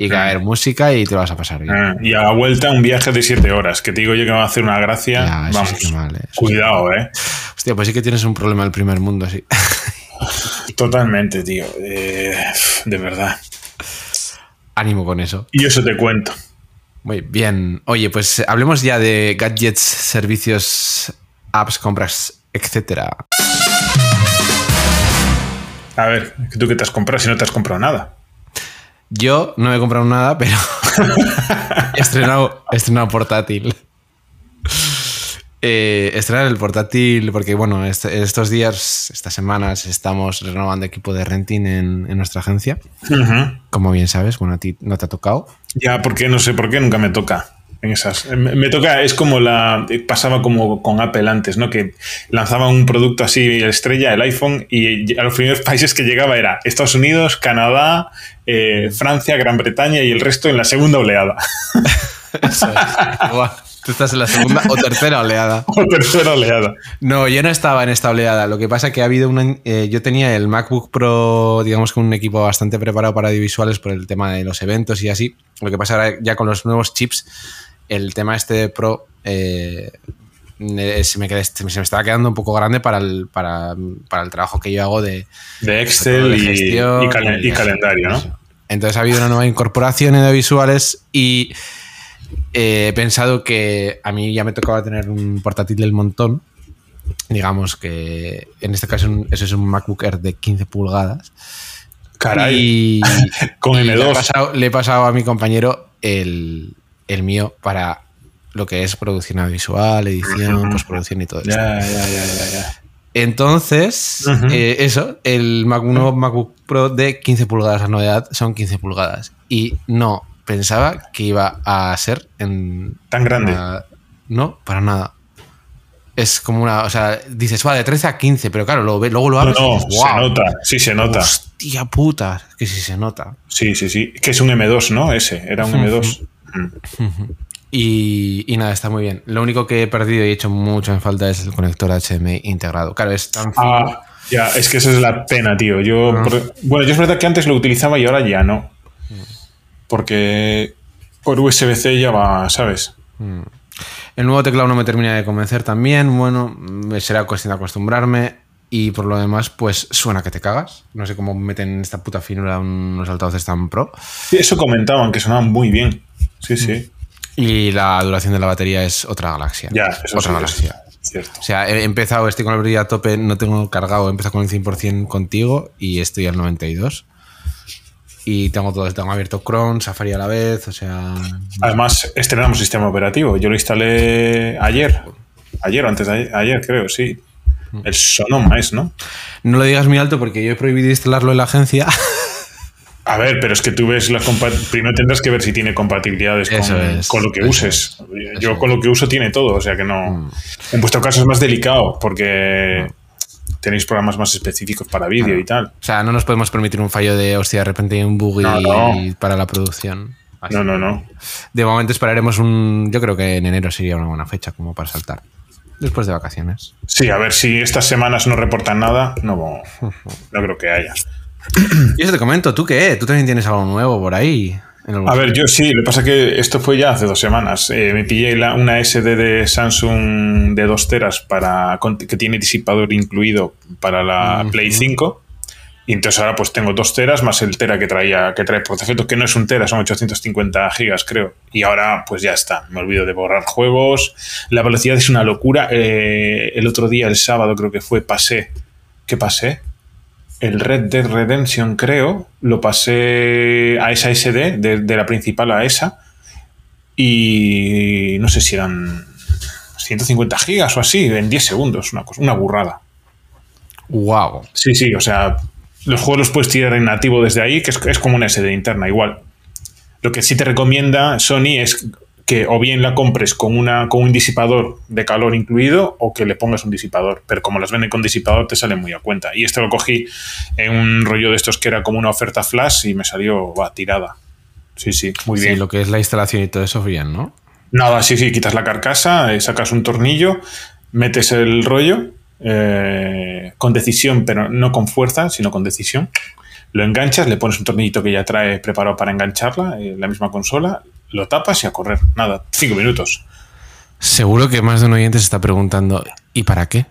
y que va a haber música y te vas a pasar bien. Ah, y a la vuelta un viaje de siete horas, que te digo yo que va a hacer una gracia. Vamos, eh, cuidado, eh. Hostia, pues sí que tienes un problema el primer mundo, sí. Totalmente, tío. Eh, de verdad. Ánimo con eso. Y eso te cuento. Muy bien. Oye, pues hablemos ya de gadgets, servicios, apps, compras etcétera. A ver, ¿tú qué te has comprado si no te has comprado nada? Yo no me he comprado nada, pero he, estrenado, estrenado portátil. Eh, estrenar el portátil porque, bueno, estos días, estas semanas, estamos renovando equipo de renting en, nuestra agencia. Como bien sabes, bueno, a ti no te ha tocado. Ya, porque no sé por qué nunca me toca en esas. Me, toca, es como la. Pasaba como con Apple antes, ¿no? Que lanzaba un producto así, estrella, el iPhone, y a los primeros países que llegaba era Estados Unidos, Canadá, eh, Francia, Gran Bretaña y el resto en la segunda oleada. Tú estás en la segunda o tercera oleada. O tercera oleada. No, yo no estaba en esta oleada. Lo que pasa es que ha habido una. Eh, yo tenía el MacBook Pro, digamos que un equipo bastante preparado para audiovisuales por el tema de los eventos y así. Lo que pasa ahora ya con los nuevos chips el tema este de Pro eh, se, me se, me estaba quedando un poco grande para el, para, el trabajo que yo hago de, de Excel y, y, calendario, ¿no? Entonces ha habido una nueva incorporación en visuales y eh, he pensado que a mí ya me tocaba tener un portátil del montón. Digamos que en este caso eso es un MacBook Air de 15 pulgadas. Caray. Y, con M2. le he pasado a mi compañero el, el mío para lo que es producción audiovisual, edición, postproducción y todo eso. Ya, ya, ya, ya, Entonces, eh, eso, el nuevo MacBook Pro de 15 pulgadas, la novedad son 15 pulgadas. Y no pensaba que iba a ser en. Tan grande. no, para nada. Es como una. O sea, dices, va, de 13 a 15, pero claro, luego, luego lo abres. No, no se nota, sí se nota. Hostia puta, que sí se nota. Sí, sí, sí. Que es un M2, ¿no? Ese, era un M2. Y, nada, está muy bien. Lo único que he perdido y he hecho mucho en falta es el conector HDMI integrado. Claro, es tan ah, ya, es que esa es la pena, tío. Yo, ah. bueno, yo es verdad que antes lo utilizaba y ahora ya no. Porque por USB-C ya va, ¿sabes? Mm. El nuevo teclado no me termina de convencer también. Bueno, será cuestión de acostumbrarme. Y por lo demás, pues suena que te cagas. No sé cómo meten esta puta finura unos altavoces tan pro. Sí, eso comentaban, que sonaban muy bien. Sí, sí. Y la duración de la batería es otra galaxia. Ya, eso otra galaxia. cierto. O sea, he empezado, estoy con la batería a tope, no tengo cargado, he empezado con el 100% contigo y estoy al 92. Y tengo todo, tengo abierto Chrome, Safari a la vez, o sea... Además, estrenamos sistema operativo. Yo lo instalé ayer, ayer o antes de ayer, creo, sí. Mm. El Sonoma es, ¿no? No lo digas muy alto porque yo he prohibido instalarlo en la agencia. A ver, pero es que tú ves las primero tendrás que ver si tiene compatibilidades con, lo que uses. Yo con lo que uso tiene todo, o sea que no. Mm. En vuestro caso es más delicado porque tenéis programas más específicos para vídeo y tal. O sea, no nos podemos permitir un fallo de hostia, de repente hay un bug para la producción. no, no, no. De momento esperaremos un. Yo creo que en enero sería una buena fecha como para saltar. Después de vacaciones. Sí, a ver si estas semanas no reportan nada, no, no creo que haya. Y eso te comento, ¿tú qué? ¿Tú también tienes algo nuevo por ahí? A ver, yo sí, lo que pasa es que esto fue ya hace dos semanas. Eh, me pillé una SD de Samsung de 2 teras para, que tiene disipador incluido para la Play 5. Y entonces ahora pues tengo 2 teras más el tera que traía, que trae por defecto, que no es un tera, son 850 gigas, creo. Y ahora pues ya está, me olvido de borrar juegos. La velocidad es una locura. Eh, el otro día, el sábado creo que fue, pasé. ¿Qué pasé? El Red Dead Redemption, creo, lo pasé a esa SD, de, la principal a esa, y no sé si eran 150 gigas o así, en 10 segundos, una, cosa, una burrada. Wow. Sí, sí, o sea, los juegos los puedes tirar en nativo desde ahí, que es, como una SD interna, igual. Lo que sí te recomienda Sony es que o bien la compres con, una, con un disipador de calor incluido o que le pongas un disipador. Pero como las venden con disipador te sale muy a cuenta. Y este lo cogí en un rollo de estos que era como una oferta flash y me salió va, tirada. Sí, sí, muy bien. lo que es la instalación y todo eso, bien, ¿no? Nada, sí, sí, quitas la carcasa, eh, sacas un tornillo, metes el rollo eh, con decisión, pero no con fuerza, sino con decisión. Lo enganchas, le pones un tornillito que ya trae preparado para engancharla, en la misma consola, lo tapas y a correr. Nada, cinco minutos. Seguro que más de un oyente se está preguntando, ¿y para qué?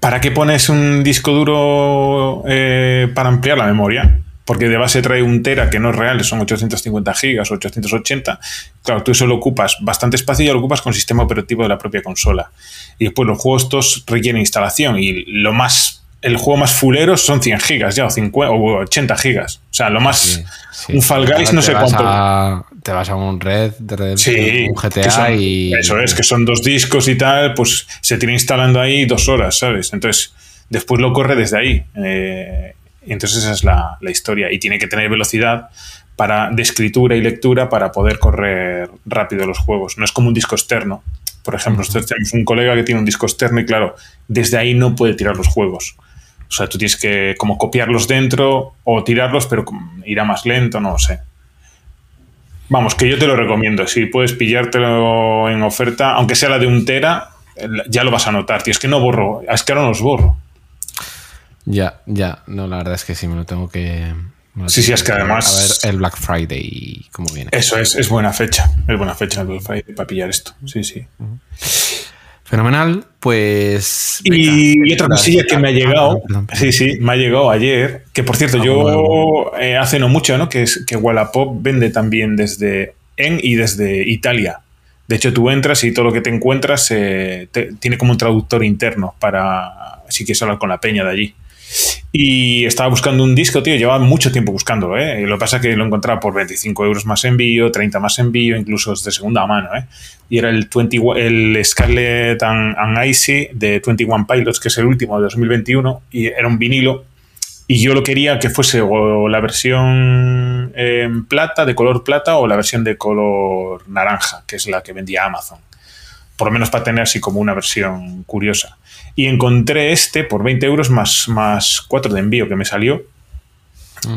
¿Para qué pones un disco duro eh, para ampliar la memoria? Porque de base trae un tera que no es real, son 850 gigas o 880. Claro, tú eso lo ocupas bastante espacio y lo ocupas con sistema operativo de la propia consola. Y después los juegos estos requieren instalación y lo más el juego más fulero son 100 gigas ya, o, 50, o 80 gigas. O sea, lo más... Un Fall Guys no sé cuánto... te vas a un Red, un GTA y... Eso es, que son dos discos y tal, pues se tiene instalando ahí dos horas, ¿sabes? Entonces, después lo corre desde ahí. Eh, entonces esa es la, historia. Y tiene que tener velocidad para, de escritura y lectura para poder correr rápido los juegos. No es como un disco externo. Por ejemplo, nosotros tenemos un colega que tiene un disco externo y claro, desde ahí no puede tirar los juegos. O sea, tú tienes que como copiarlos dentro o tirarlos, pero irá más lento, no lo sé. Vamos, que yo te lo recomiendo. Si puedes pillártelo en oferta, aunque sea la de un tera, ya lo vas a notar, tío. Es que no borro, es que ahora no los borro. Ya, ya. No, la verdad es que sí, me lo tengo que. Sí, sí, es que además. A ver el Black Friday, cómo viene. Eso es, es buena fecha. Es buena fecha el Black Friday para pillar esto. Sí, sí. Fenomenal, pues. y, otra cosilla que me ha llegado, sí, sí, me ha llegado ayer, que por cierto, ah, yo eh, hace no mucho, ¿no? Que es que Wallapop vende también desde en y desde Italia. De hecho, tú entras y todo lo que te encuentras eh, tiene como un traductor interno para si quieres hablar con la peña de allí. Y estaba buscando un disco, tío, llevaba mucho tiempo buscándolo, ¿eh? lo que pasa es que lo encontraba por 25 euros más envío, 30 más envío, incluso de segunda mano, ¿eh? Y era el, 20, el Scarlet and, Icy de 21 Pilots, que es el último de 2021, y era un vinilo. Y yo lo quería que fuese o la versión en plata, de color plata, o la versión de color naranja, que es la que vendía Amazon. Por lo menos para tener así como una versión curiosa y encontré este por 20 euros más, más 4 de envío que me salió.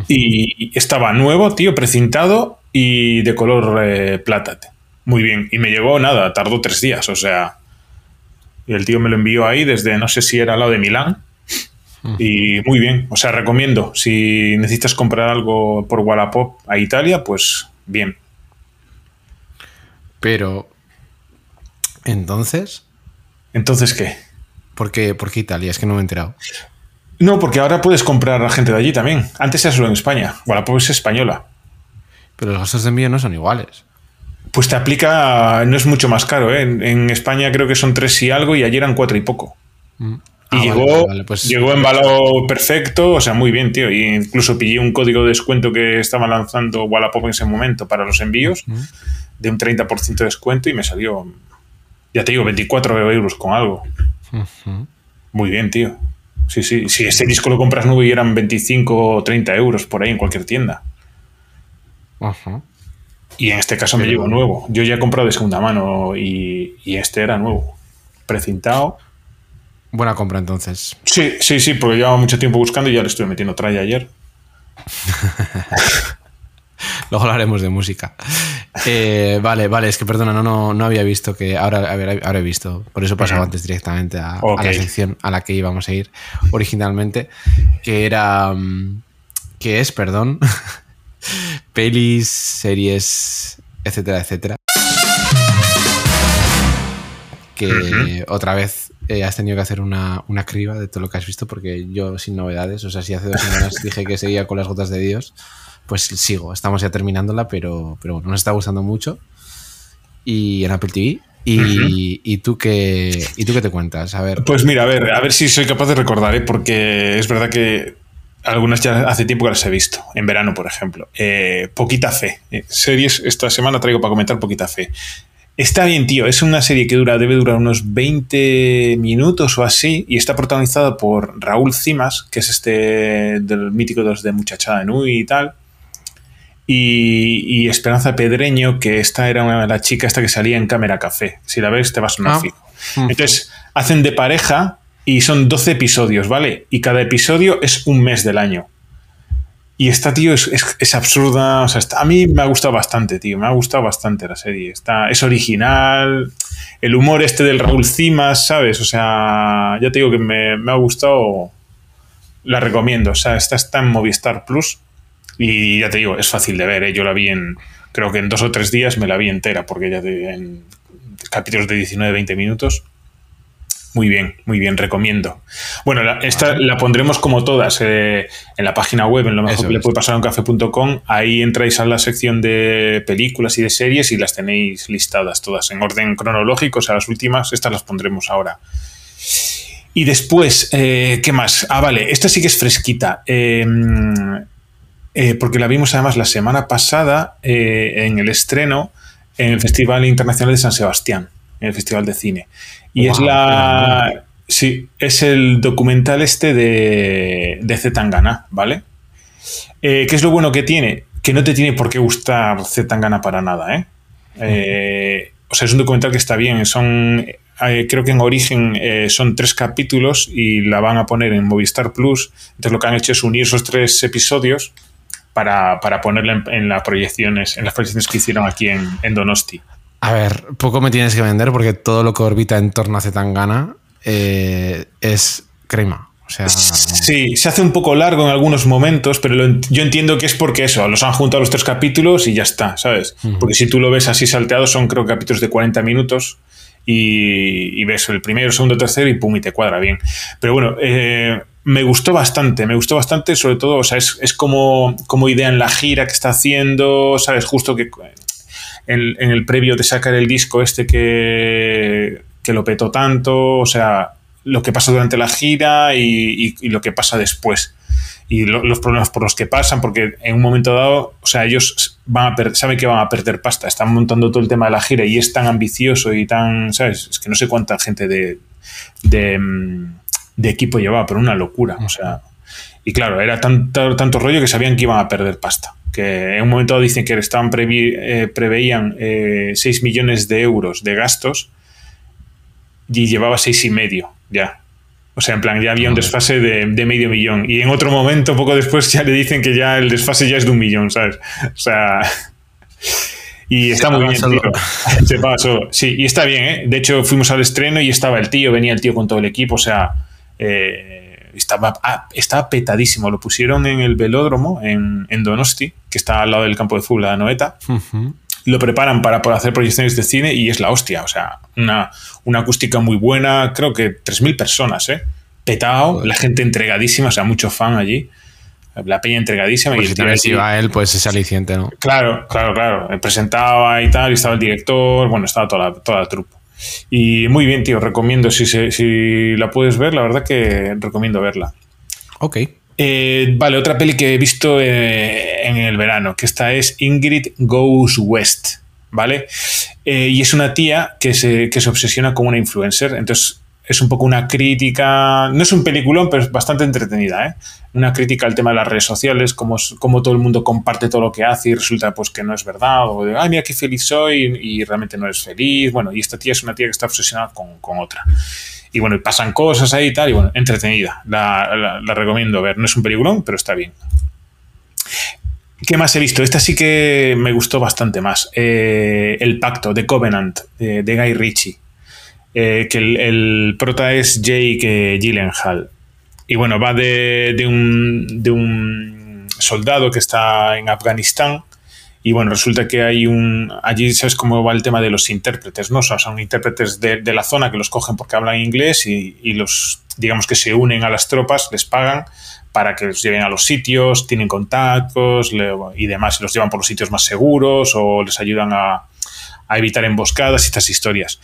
Y estaba nuevo, tío, precintado y de color eh, plata. Muy bien. Y me llegó nada, tardó tres días, o sea. Y el tío me lo envió ahí desde, no sé si era al lado de Milán. Y muy bien, o sea, recomiendo. Si necesitas comprar algo por Wallapop a Italia, pues bien. Pero, entonces. ¿Entonces qué? ¿Por qué, Italia? Es que no me he enterado. No, porque ahora puedes comprar a gente de allí también. Antes era solo en España. Wallapop es española. Pero los gastos de envío no son iguales. Pues te aplica, no es mucho más caro. ¿eh? En, España creo que son tres y algo y allí eran cuatro y poco. Mm. y ah, llegó, pues llegó en valor perfecto, o sea, muy bien, tío. Y incluso pillé un código de descuento que estaba lanzando Wallapop en ese momento para los envíos, de un 30% de descuento y me salió, ya te digo, 24 euros con algo. Muy bien, tío. Sí, sí. Si ese disco lo compras nuevo y eran 25 o 30 euros por ahí en cualquier tienda. Y en este caso me llevo nuevo. Yo ya he comprado de segunda mano y, este era nuevo. Precintado. Buena compra entonces. Sí, sí, sí, porque llevaba mucho tiempo buscando y ya le estuve metiendo tralla ayer. Luego hablaremos de música. Eh, vale, vale, es que perdona, no, no, había visto que. Ahora, ahora he visto. Por eso pasaba antes directamente a, la sección a la que íbamos a ir originalmente. Que era. Mm, que es, perdón. pelis, series, etcétera, etcétera. Que otra vez eh, has tenido que hacer una, una, criba de todo lo que has visto, porque yo sin novedades, o sea, si hace dos semanas dije que seguía con las gotas de Dios, pues sigo, estamos ya terminándola, pero, pero bueno, nos está gustando mucho. Y en Apple TV. Y, y, tú qué, ¿Y tú qué te cuentas? A ver. Pues mira, a ver, a ver si soy capaz de recordar, ¿eh? porque es verdad que algunas ya hace tiempo que las he visto, en verano, por ejemplo. Eh, poquita fe. Eh, series, esta semana traigo para comentar Poquita fe. Está bien, tío. Es una serie que dura, debe durar unos 20 minutos o así. Y está protagonizada por Raúl Cimas, que es este del mítico de los de Muchachada Nui y tal. Y, Esperanza Pedreño, que esta era una, la chica esta que salía en Cámara Café. Si la ves, te vas a una fijo. Entonces, hacen de pareja y son 12 episodios, ¿vale? Y cada episodio es un mes del año. Y esta, tío, es, absurda. O sea, a mí me ha gustado bastante, tío. Me ha gustado bastante la serie. Está, es original. El humor este del Raúl Cimas, ¿sabes? O sea, ya te digo que me, ha gustado. La recomiendo. O sea, esta está en Movistar Plus. Y ya te digo, es fácil de ver. ¿eh? Yo la vi en. Creo que en dos o tres días me la vi entera, porque ya te, en capítulos de 19-20 minutos. Muy bien, muy bien, recomiendo. Bueno, esta la pondremos como todas eh, en la página web, en lo mejor que le puede pasar a un café.com. Ahí entráis a la sección de películas y de series y las tenéis listadas todas en orden cronológico, o sea, las últimas, estas las pondremos ahora. Y después, eh, ¿qué más? Ah, vale, esta sí que es fresquita. Em, eh, porque la vimos además la semana pasada en el estreno en el Festival Internacional de San Sebastián, en el Festival de Cine. Y es la. Sí, es el documental este de, de Zetangana, ¿vale? Eh, ¿Qué es lo bueno que tiene? Que no te tiene por qué gustar Zetangana para nada, ¿eh? ¿eh? o sea, es un documental que está bien. Son. Eh, creo que en origen son tres capítulos y la van a poner en Movistar Plus. Entonces lo que han hecho es unir esos tres episodios para, para ponerla en, las proyecciones, en las proyecciones que hicieron aquí en, en Donosti. A ver, poco me tienes que vender porque todo lo que orbita en torno a Zetangana eh, es crema. O sea, sí, se hace un poco largo en algunos momentos, pero yo entiendo que es porque eso, los han juntado los tres capítulos y ya está, ¿sabes? Porque si tú lo ves así salteado, son creo capítulos de 40 minutos y, ves el primero, segundo, tercero y pum, y te cuadra bien. Pero bueno, eh, me gustó bastante, me gustó bastante, sobre todo, o sea, es, es como, como idea en la gira que está haciendo, ¿sabes? Justo que en, el previo de sacar el disco este que, que, lo petó tanto, o sea, lo que pasa durante la gira y, lo que pasa después. Y los problemas por los que pasan, porque en un momento dado, o sea, ellos van a saben que van a perder pasta, están montando todo el tema de la gira y es tan ambicioso y tan, ¿sabes? Es que no sé cuánta gente de, de, de equipo llevaba, pero una locura, o sea. Y claro, era tanto, tanto rollo que sabían que iban a perder pasta que en un momento dicen que estaban eh, preveían 6 eh, millones de euros de gastos y llevaba seis y medio ya. O sea, en plan, ya había un desfase de, medio millón. Y en otro momento, poco después, ya le dicen que ya el desfase ya es de un millón, ¿sabes? O sea. Y está muy bien, Se paga solo. Sí, y está bien, ¿eh? De hecho, fuimos al estreno y estaba el tío, venía el tío con todo el equipo, o sea. Eh, estaba, ah, estaba petadísimo. Lo pusieron en el velódromo, en, Donosti, que está al lado del campo de fútbol de la Noeta. Lo preparan para poder hacer proyecciones de cine y es la hostia. O sea, una, una acústica muy buena, creo que 3.000 personas, ¿eh? Petado, la gente entregadísima, o sea, mucho fan allí. La peña entregadísima. Pues y si iba él, pues es aliciente, ¿no? Claro, claro, claro. Presentaba y tal, y estaba el director, bueno, estaba toda la, toda la trupa. Y muy bien, tío, recomiendo, si, si la puedes ver, la verdad que recomiendo verla. Ok. Eh, vale, otra peli que he visto eh, en el verano, que esta es Ingrid Goes West, ¿vale? Eh, y es una tía que se, que se obsesiona con una influencer, entonces es un poco una crítica, no es un peliculón, pero es bastante entretenida, ¿eh? Una crítica al tema de las redes sociales, cómo, cómo todo el mundo comparte todo lo que hace y resulta pues que no es verdad, o de, ay, mira qué feliz soy y, realmente no es feliz. Bueno, y esta tía es una tía que está obsesionada con, con otra. Y bueno, pasan cosas ahí y tal, y bueno, entretenida. La, la, recomiendo ver. No es un peliculón, pero está bien. ¿Qué más he visto? Esta sí que me gustó bastante más. Eh, el Pacto de Covenant, de Guy Ritchie. Eh, que el, prota es Jake Gyllenhaal. Y bueno, va de, un, de, un, soldado que está en Afganistán. Y bueno, resulta que hay un. Allí sabes cómo va el tema de los intérpretes, ¿no? son intérpretes de, la zona que los cogen porque hablan inglés y, los, digamos que se unen a las tropas, les pagan para que los lleven a los sitios, tienen contactos y demás, los llevan por los sitios más seguros o les ayudan a, a evitar emboscadas y estas historias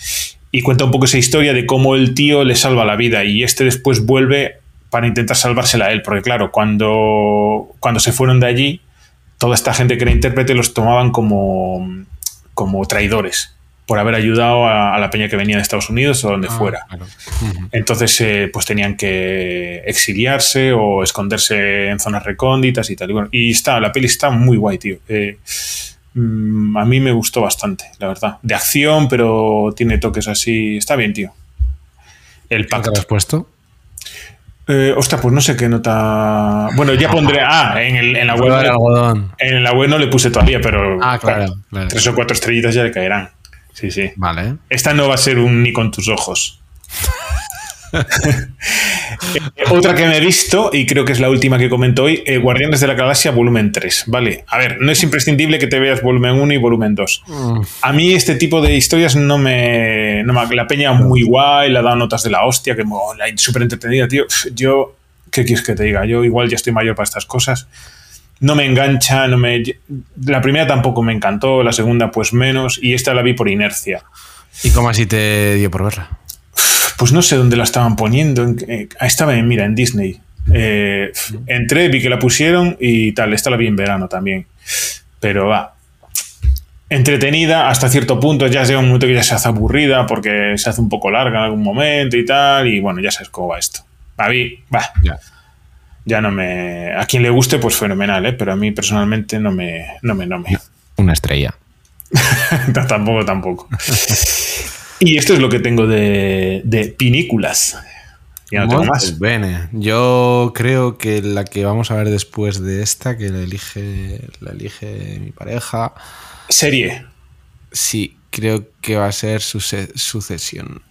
y cuenta un poco esa historia de cómo el tío le salva la vida y este después vuelve para intentar salvársela a él, porque claro, cuando, cuando se fueron de allí, toda esta gente que era intérprete los tomaban como, como traidores. por haber ayudado a, la peña que venía de Estados Unidos o donde ah, fuera. Entonces, eh, pues tenían que exiliarse o esconderse en zonas recónditas y tal. Y, bueno, y está, la peli está muy guay, tío. Eh, mm, a mí me gustó bastante, la verdad. De acción, pero tiene toques así. Está bien, tío. El pacto. ¿Qué has puesto? Eh, ostras, pues no sé qué nota. Bueno, ya pondré. Ah, en, la web. En la web no le puse todavía, pero. Ah, claro, Tres o cuatro estrellitas ya le caerán. Sí, sí. Vale. Esta no va a ser un ni con tus ojos. Otra que me he visto, y creo que es la última que comento hoy, eh, Guardianes de la Galaxia volumen 3. Vale, a ver, no es imprescindible que te veas volumen 1 y volumen 2. Mm. A mí este tipo de historias no me... No me la peña muy guay, le ha dado notas de la hostia, que la súper entretenida, tío. Yo, ¿qué quieres que te diga? Yo igual ya estoy mayor para estas cosas no me engancha, no me... La primera tampoco me encantó, la segunda pues menos, y esta la vi por inercia. ¿Y cómo así te dio por verla? Pues no sé dónde la estaban poniendo. Eh, estaba en, mira, en Disney. Eh, entré, vi que la pusieron y tal. Esta la vi en verano también. Pero va. Entretenida hasta cierto punto. Ya llega un momento que ya se hace aburrida porque se hace un poco larga en algún momento y tal. Y bueno, ya sabes cómo va esto. A mí, va. Ya ya no me. A quien le guste, pues fenomenal, ¿eh? pero a mí personalmente no me. No me, no me. Una estrella. tampoco, tampoco. y esto es lo que tengo de, de pinículas. Y no tengo más. Bene. Yo creo que la que vamos a ver después de esta, que la elige, la elige mi pareja. ¿Serie? Sí, creo que va a ser sucesión.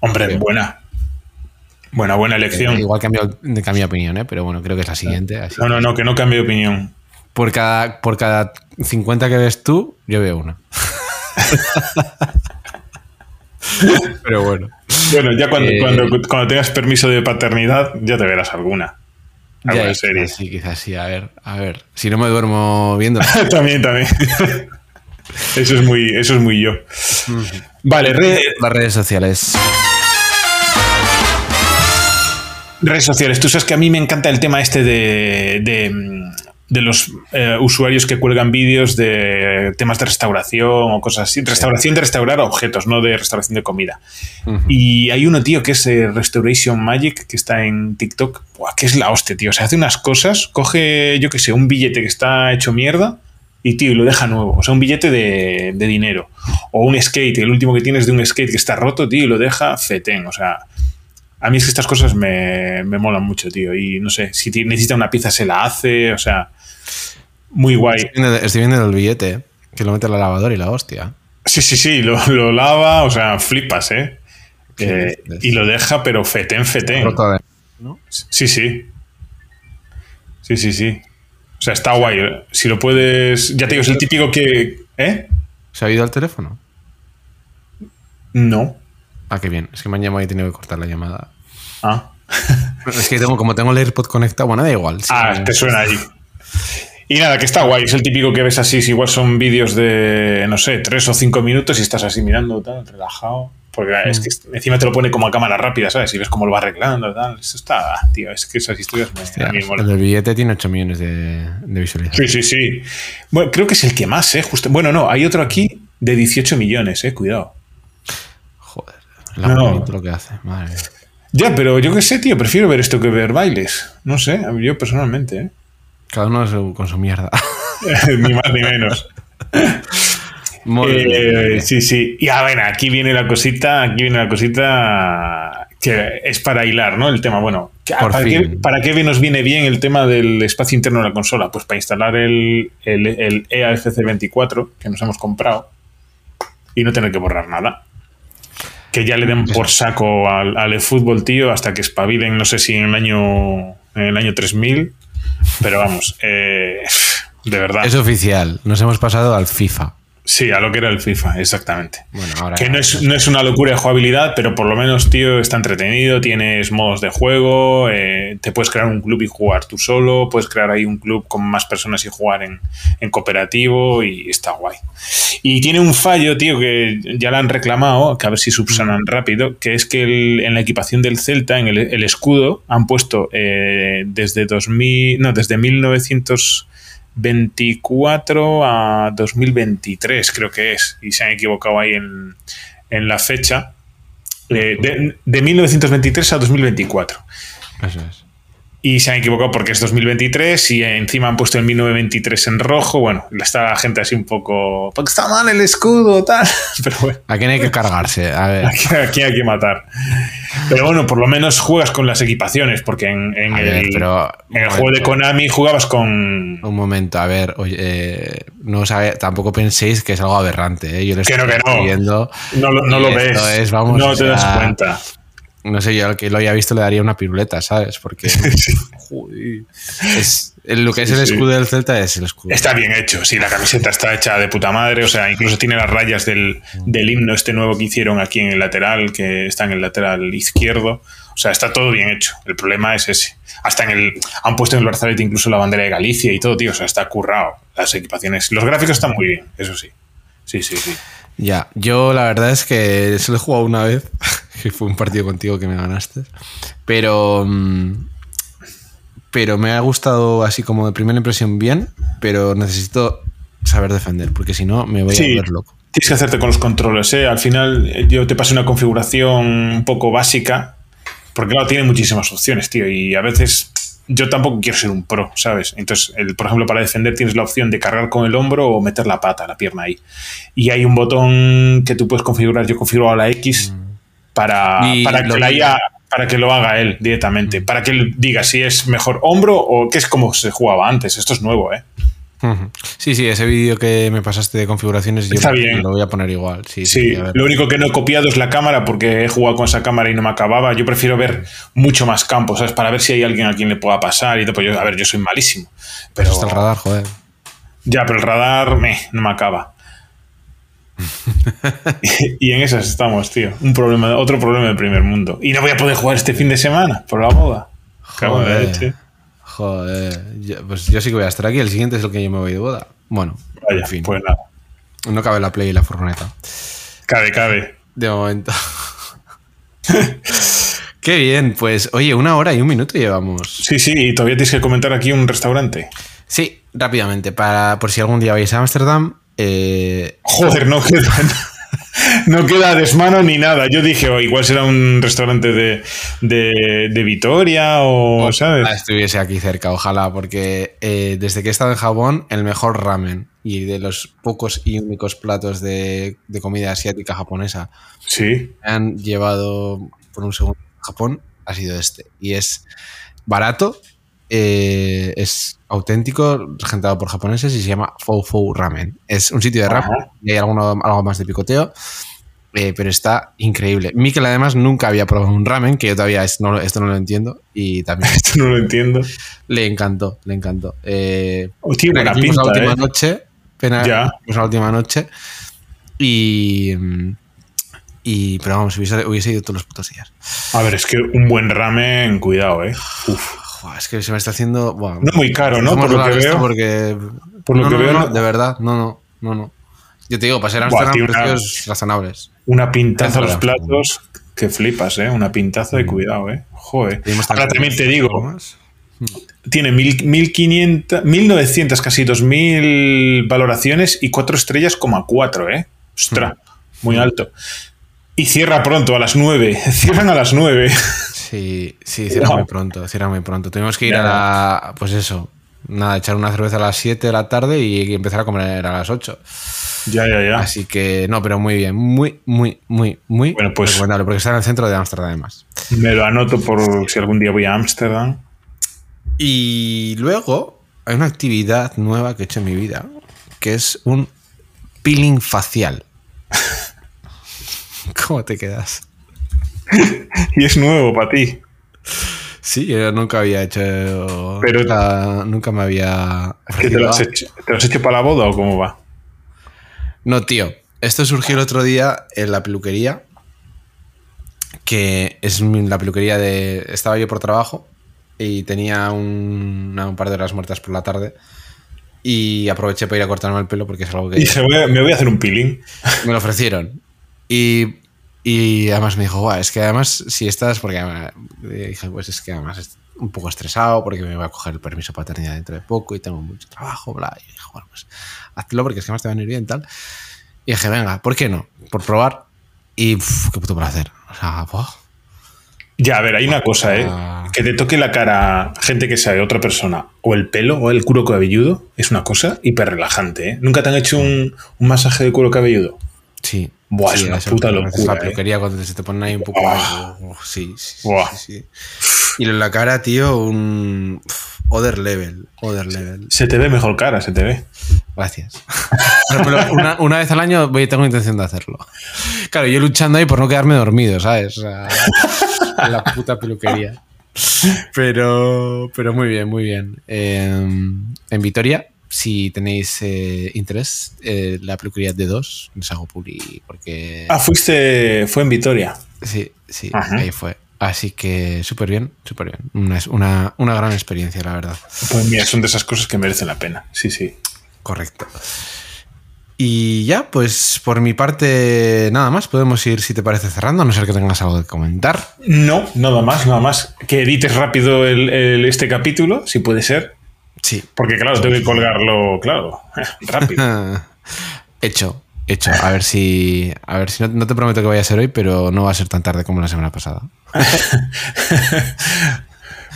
Hombre, buena. Buena, buena elección. igual cambio, de opinión, ¿eh? pero bueno, creo que es la siguiente. no, no, no, que no cambie de opinión. Por cada, por cada 50 que ves tú, yo veo una. pero bueno. Bueno, ya cuando, eh, cuando, tengas permiso de paternidad, ya te verás alguna. Alguna serie. Sí, quizás sí. A ver, a ver. Si no me duermo viendo. también, también. eso es muy, eso es muy yo. Vale, las redes sociales. Redes sociales. Tú sabes que a mí me encanta el tema este de, de, los eh, usuarios que cuelgan vídeos de temas de restauración o cosas así. Restauración de restaurar objetos, no de restauración de comida. Y hay uno, tío, que es eh, Restoration Magic, que está en TikTok. Buah, que es la hostia, tío. O sea, hace unas cosas, coge, yo qué sé, un billete que está hecho mierda y, tío, lo deja nuevo. O sea, un billete de, de dinero. O un skate, el último que tienes de un skate que está roto, tío, y lo deja fetén. O sea, a mí es que estas cosas me, me molan mucho, tío. Y no sé, si necesita una pieza se la hace, o sea, muy guay. Estoy viendo, el billete, que lo mete en la lavadora y la hostia. Sí, sí, sí, lo, lo lava, o sea, flipas, ¿eh? eh y lo deja, pero fetén, fetén. ¿no? Sí, sí. Sí, sí, sí. O sea, está guay. Si lo puedes. Ya te digo, es el típico que. ¿Eh? ¿Se ha ido al teléfono? No. Ah, qué bien. Es que me han llamado y he tenido que cortar la llamada. Ah. es que tengo, como tengo el AirPod conectado, bueno, da igual. ah, te suena ahí. Y nada, que está guay. Es el típico que ves así, si igual son vídeos de, no sé, tres o cinco minutos y estás así mirando, tal, relajado. Porque es mm. que encima te lo pone como a cámara rápida, ¿sabes? Y ves cómo lo va arreglando, tal. Eso está, tío, es que esas historias me, El billete tiene 8 millones de, de visualizaciones. Sí, sí, sí. Bueno, creo que es el que más, ¿eh? Justo. Bueno, no, hay otro aquí de 18 millones, ¿eh? Cuidado no. lo que hace, madre Ya, pero yo qué sé, tío, prefiero ver esto que ver bailes. No sé, yo personalmente, ¿eh? Cada uno con su mierda. ni más ni menos. Eh, sí, sí. Y a ver, aquí viene la cosita, aquí viene la cosita que es para hilar, ¿no? El tema, bueno, ¿para, qué, ¿para, qué, nos viene bien el tema del espacio interno de la consola? Pues para instalar el, el, el EAFC 24 que nos hemos comprado y no tener que borrar nada que ya le den por saco al, al fútbol, tío, hasta que espabilen, no sé si en el año, en el año 3000, pero vamos, eh, de verdad. Es oficial, nos hemos pasado al FIFA. Sí, a lo que era el FIFA, exactamente. que no es, no es, una locura de jugabilidad, pero por lo menos, tío, está entretenido, tienes modos de juego, eh, te puedes crear un club y jugar tú solo, puedes crear ahí un club con más personas y jugar en, en cooperativo y está guay. Y tiene un fallo, tío, que ya lo han reclamado, que a ver si subsanan rápido, que es que en la equipación del Celta, en el, escudo, han puesto eh, desde 2000, no, desde 1900 24 a 2023, creo que es, y se han equivocado ahí en, en la fecha. Eh, de, de 1923 a 2024. Eso es y se han equivocado porque es 2023 y encima han puesto el 1923 en rojo. Bueno, está la gente así un poco. Porque está mal el escudo, tal. Pero bueno. ¿A quién hay que cargarse? A ver. Aquí, hay que matar. Pero bueno, por lo menos juegas con las equipaciones, porque en, el, juego de Konami jugabas con. Un momento, a ver, oye, eh, no sabe, tampoco penséis que es algo aberrante. ¿eh? Yo que no, que no. no, lo ves. no te das cuenta no sé, yo al que lo haya visto le daría una piruleta, ¿sabes? Porque es, lo que es el escudo del Celta es el escudo. Está bien hecho, sí, la camiseta está hecha de puta madre, o sea, incluso tiene las rayas del, himno este nuevo que hicieron aquí en el lateral, que está en el lateral izquierdo. O sea, está todo bien hecho. El problema es ese. Hasta en el. Han puesto en el brazalete incluso la bandera de Galicia y todo, tío. O sea, está currado. Las equipaciones. Los gráficos están muy bien, eso sí. Sí, sí, sí. Ya, yo la verdad es que solo he jugado una vez, que fue un partido contigo que me ganaste, pero, mm, pero me ha gustado así como de primera impresión bien, pero necesito saber defender, porque si no me voy a volver loco. Tienes que hacerte con los controles, ¿eh? Al final eh, yo te paso una configuración un poco básica, porque claro, tiene muchísimas opciones, tío, y a veces yo tampoco quiero ser un pro, ¿sabes? Entonces, el, por ejemplo, para defender tienes la opción de cargar con el hombro o meter la pata, la pierna ahí. Y hay un botón que tú puedes configurar, yo configuro la X mm. Para, para que, la para que lo haga él directamente, para que él diga si es mejor hombro o que es como se jugaba antes. Esto es nuevo, ¿eh? Sí, sí, ese vídeo que me pasaste de configuraciones yo lo voy a poner igual. Sí, sí, lo único que no he copiado es la cámara porque he jugado con esa cámara y no me acababa. Yo prefiero ver mucho más campo, ¿sabes? Para ver si hay alguien a quien le pueda pasar y todo. Pues yo, a ver, yo soy malísimo. Pero está el radar, joder. Ya, pero el radar me, no me acaba. y en esas estamos, tío. Un problema, otro problema del primer mundo. Y no voy a poder jugar este fin de semana por la boda. Joder. Joder, pues yo sí que voy a estar aquí. El siguiente es el que yo me voy de boda. Bueno, en fin. Pues nada. No cabe la Play y la furgoneta. Cabe, cabe. De momento. Qué bien, pues oye, una hora y un minuto llevamos. Sí, sí, y todavía tienes que comentar aquí un restaurante. Sí, rápidamente, para por si algún día vais a Ámsterdam. Eh, Joder, no queda no queda desmano ni nada. Yo dije, oh, igual será un restaurante de, de, Vitoria o, ¿sabes? Estuviese aquí cerca, ojalá, porque eh, desde que he estado en Japón, el mejor ramen y de los pocos y únicos platos de, comida asiática japonesa sí. me han llevado por un segundo a Japón ha sido este. Y es barato, eh, es auténtico, regentado por japoneses y se llama Fou Ramen. Es un sitio de ramen y hay alguno, algo más de picoteo, eh, pero está increíble. Mikel además nunca había probado un ramen, que yo todavía esto no, esto no lo entiendo y también... esto no lo entiendo. Le encantó, le encantó. Eh, oh, buena pinta, la última noche, pena, ya. la última noche y... Y, pero vamos, hubiese, hubiese, ido todos los putos días. A ver, es que un buen ramen, cuidado, ¿eh? Uf es que se me está haciendo. no muy caro, ¿no? Por lo que veo. Porque, por lo que veo. de verdad, no, no, no, no. Yo te digo, para ser Amsterdam, precios razonables. Una pintaza a los platos que flipas, ¿eh? Una pintaza de mm. cuidado, ¿eh? Joder. Ahora también te digo. Tiene 1500, 1900, casi 2000 valoraciones y 4 estrellas, como 4, ¿eh? Ostras, mm. muy alto. Y cierra pronto, a las 9. Cierran a las 9. Sí, sí, cierra muy pronto, cierra muy pronto. Tenemos que ir a la, pues eso, nada, echar una cerveza a las 7 de la tarde y empezar a comer a las 8. Ya, ya, ya. Así que, no, pero muy bien, muy, muy, muy, muy bueno, pues, recomendable, porque está en el centro de Ámsterdam además. Me lo anoto por si algún día voy a Ámsterdam. Y luego hay una actividad nueva que he hecho en mi vida, que es un peeling facial. ¿Cómo te quedas? y es nuevo para ti. Sí, yo nunca había hecho. Pero nunca, me había. te lo, has hecho, ¿Te lo has hecho para la boda o cómo va? No, tío. Esto surgió el otro día en la peluquería. Que es la peluquería de. Estaba yo por trabajo y tenía un, un par de horas muertas por la tarde. Y aproveché para ir a cortarme el pelo porque es algo que. Y dije, me voy a hacer un peeling. Me lo ofrecieron. Y y además me dijo, es que además, si estás, porque dije, pues es que además un poco estresado porque me voy a coger el permiso paternidad dentro de poco y tengo mucho trabajo, bla. Y dije, bueno, pues hazlo porque es que más te va a venir bien tal. Y dije, venga, ¿por qué no? Por probar. Y qué puto placer. O sea, Ya, a ver, hay una cosa, ¿eh? Que te toque la cara gente que sea de otra persona, o el pelo, o el cuero cabelludo, es una cosa hiper relajante, ¿eh? ¿Nunca te han hecho un, un masaje de cuero cabelludo? Sí. Buah, es una puta locura. La ¿eh? peluquería cuando se te ponen ahí un poco. sí, sí, sí, Y en la cara, tío, un. Other level. Other level. Se te ve mejor cara, se te ve. Gracias. una, vez al año voy, tengo intención de hacerlo. Claro, yo luchando ahí por no quedarme dormido, ¿sabes? en la puta peluquería. Pero, pero muy bien, muy bien. Em, en Vitoria si tenéis eh, interés, eh, la peluquería de dos, les hago puli porque... Ah, fuiste, fue en Vitoria. Sí, sí, ahí fue. Así que súper bien, súper bien. Una, una, una, gran experiencia, la verdad. Pues mira, son de esas cosas que merecen la pena. Sí, sí. Correcto. Y ya, pues por mi parte, nada más. Podemos ir, si te parece, cerrando, a no ser que tengas algo que comentar. No, nada más, nada más. Que edites rápido el, este capítulo, si puede ser. Sí. Porque claro, tengo que colgarlo, claro, rápido. hecho, hecho. A ver si. A ver si no, te prometo que vaya a ser hoy, pero no va a ser tan tarde como la semana pasada.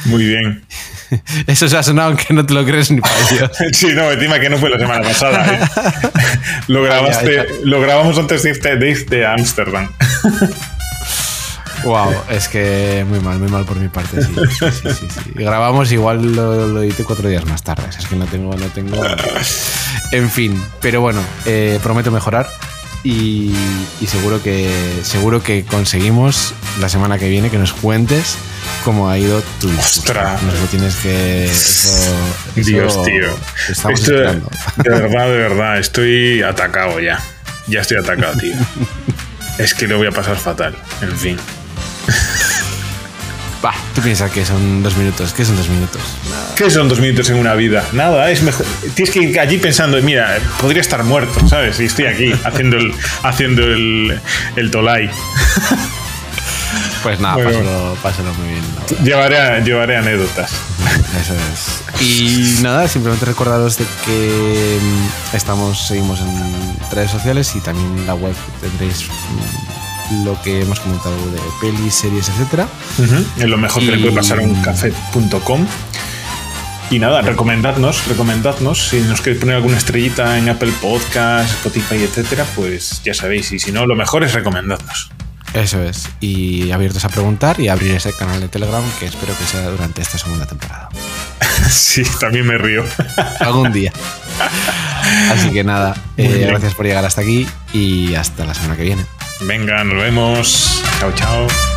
Muy bien. Eso se ha sonado aunque no te lo crees ni para Dios. Sí, no, encima que no fue la semana pasada. ¿eh? Lo grabaste, lo grabamos antes de irte, de Ámsterdam. Wow, es que muy mal, muy mal por mi parte, sí. sí, sí, Grabamos igual lo, edité cuatro días más tarde. Es que no tengo, no tengo. En fin, pero bueno, eh, prometo mejorar. Y, seguro que seguro que conseguimos la semana que viene que nos cuentes cómo ha ido tu Ostras. Nos lo tienes que. Dios, tío. Estamos de verdad, de verdad, estoy atacado ya. Ya estoy atacado, tío. es que lo voy a pasar fatal. En fin. Bah, tú piensas que son dos minutos. ¿Qué son dos minutos? ¿Qué son dos minutos en una vida? Nada, es mejor. Tienes que ir allí pensando, mira, podría estar muerto, ¿sabes? Y estoy aquí haciendo el, haciendo el, el tolai. Pues nada, pásalo, muy bien. Llevaré, llevaré anécdotas. Eso es. Y nada, simplemente recordaros de que mm, estamos, seguimos en redes sociales y también en la web tendréis mm, lo que hemos comentado de pelis, series, etcétera. Es lo mejor que le puede pasar a un café.com. Y nada, recomendadnos, recomendadnos. Si nos queréis poner alguna estrellita en Apple Podcast, Spotify, etcétera, pues ya sabéis. Y si no, lo mejor es recomendadnos. Eso es. Y abiertos a preguntar y abrir ese canal de Telegram que espero que sea durante esta segunda temporada. sí, también me río. Algún día. Así que nada, eh, gracias por llegar hasta aquí y hasta la semana que viene. Venga, nos vemos. Chao, chao.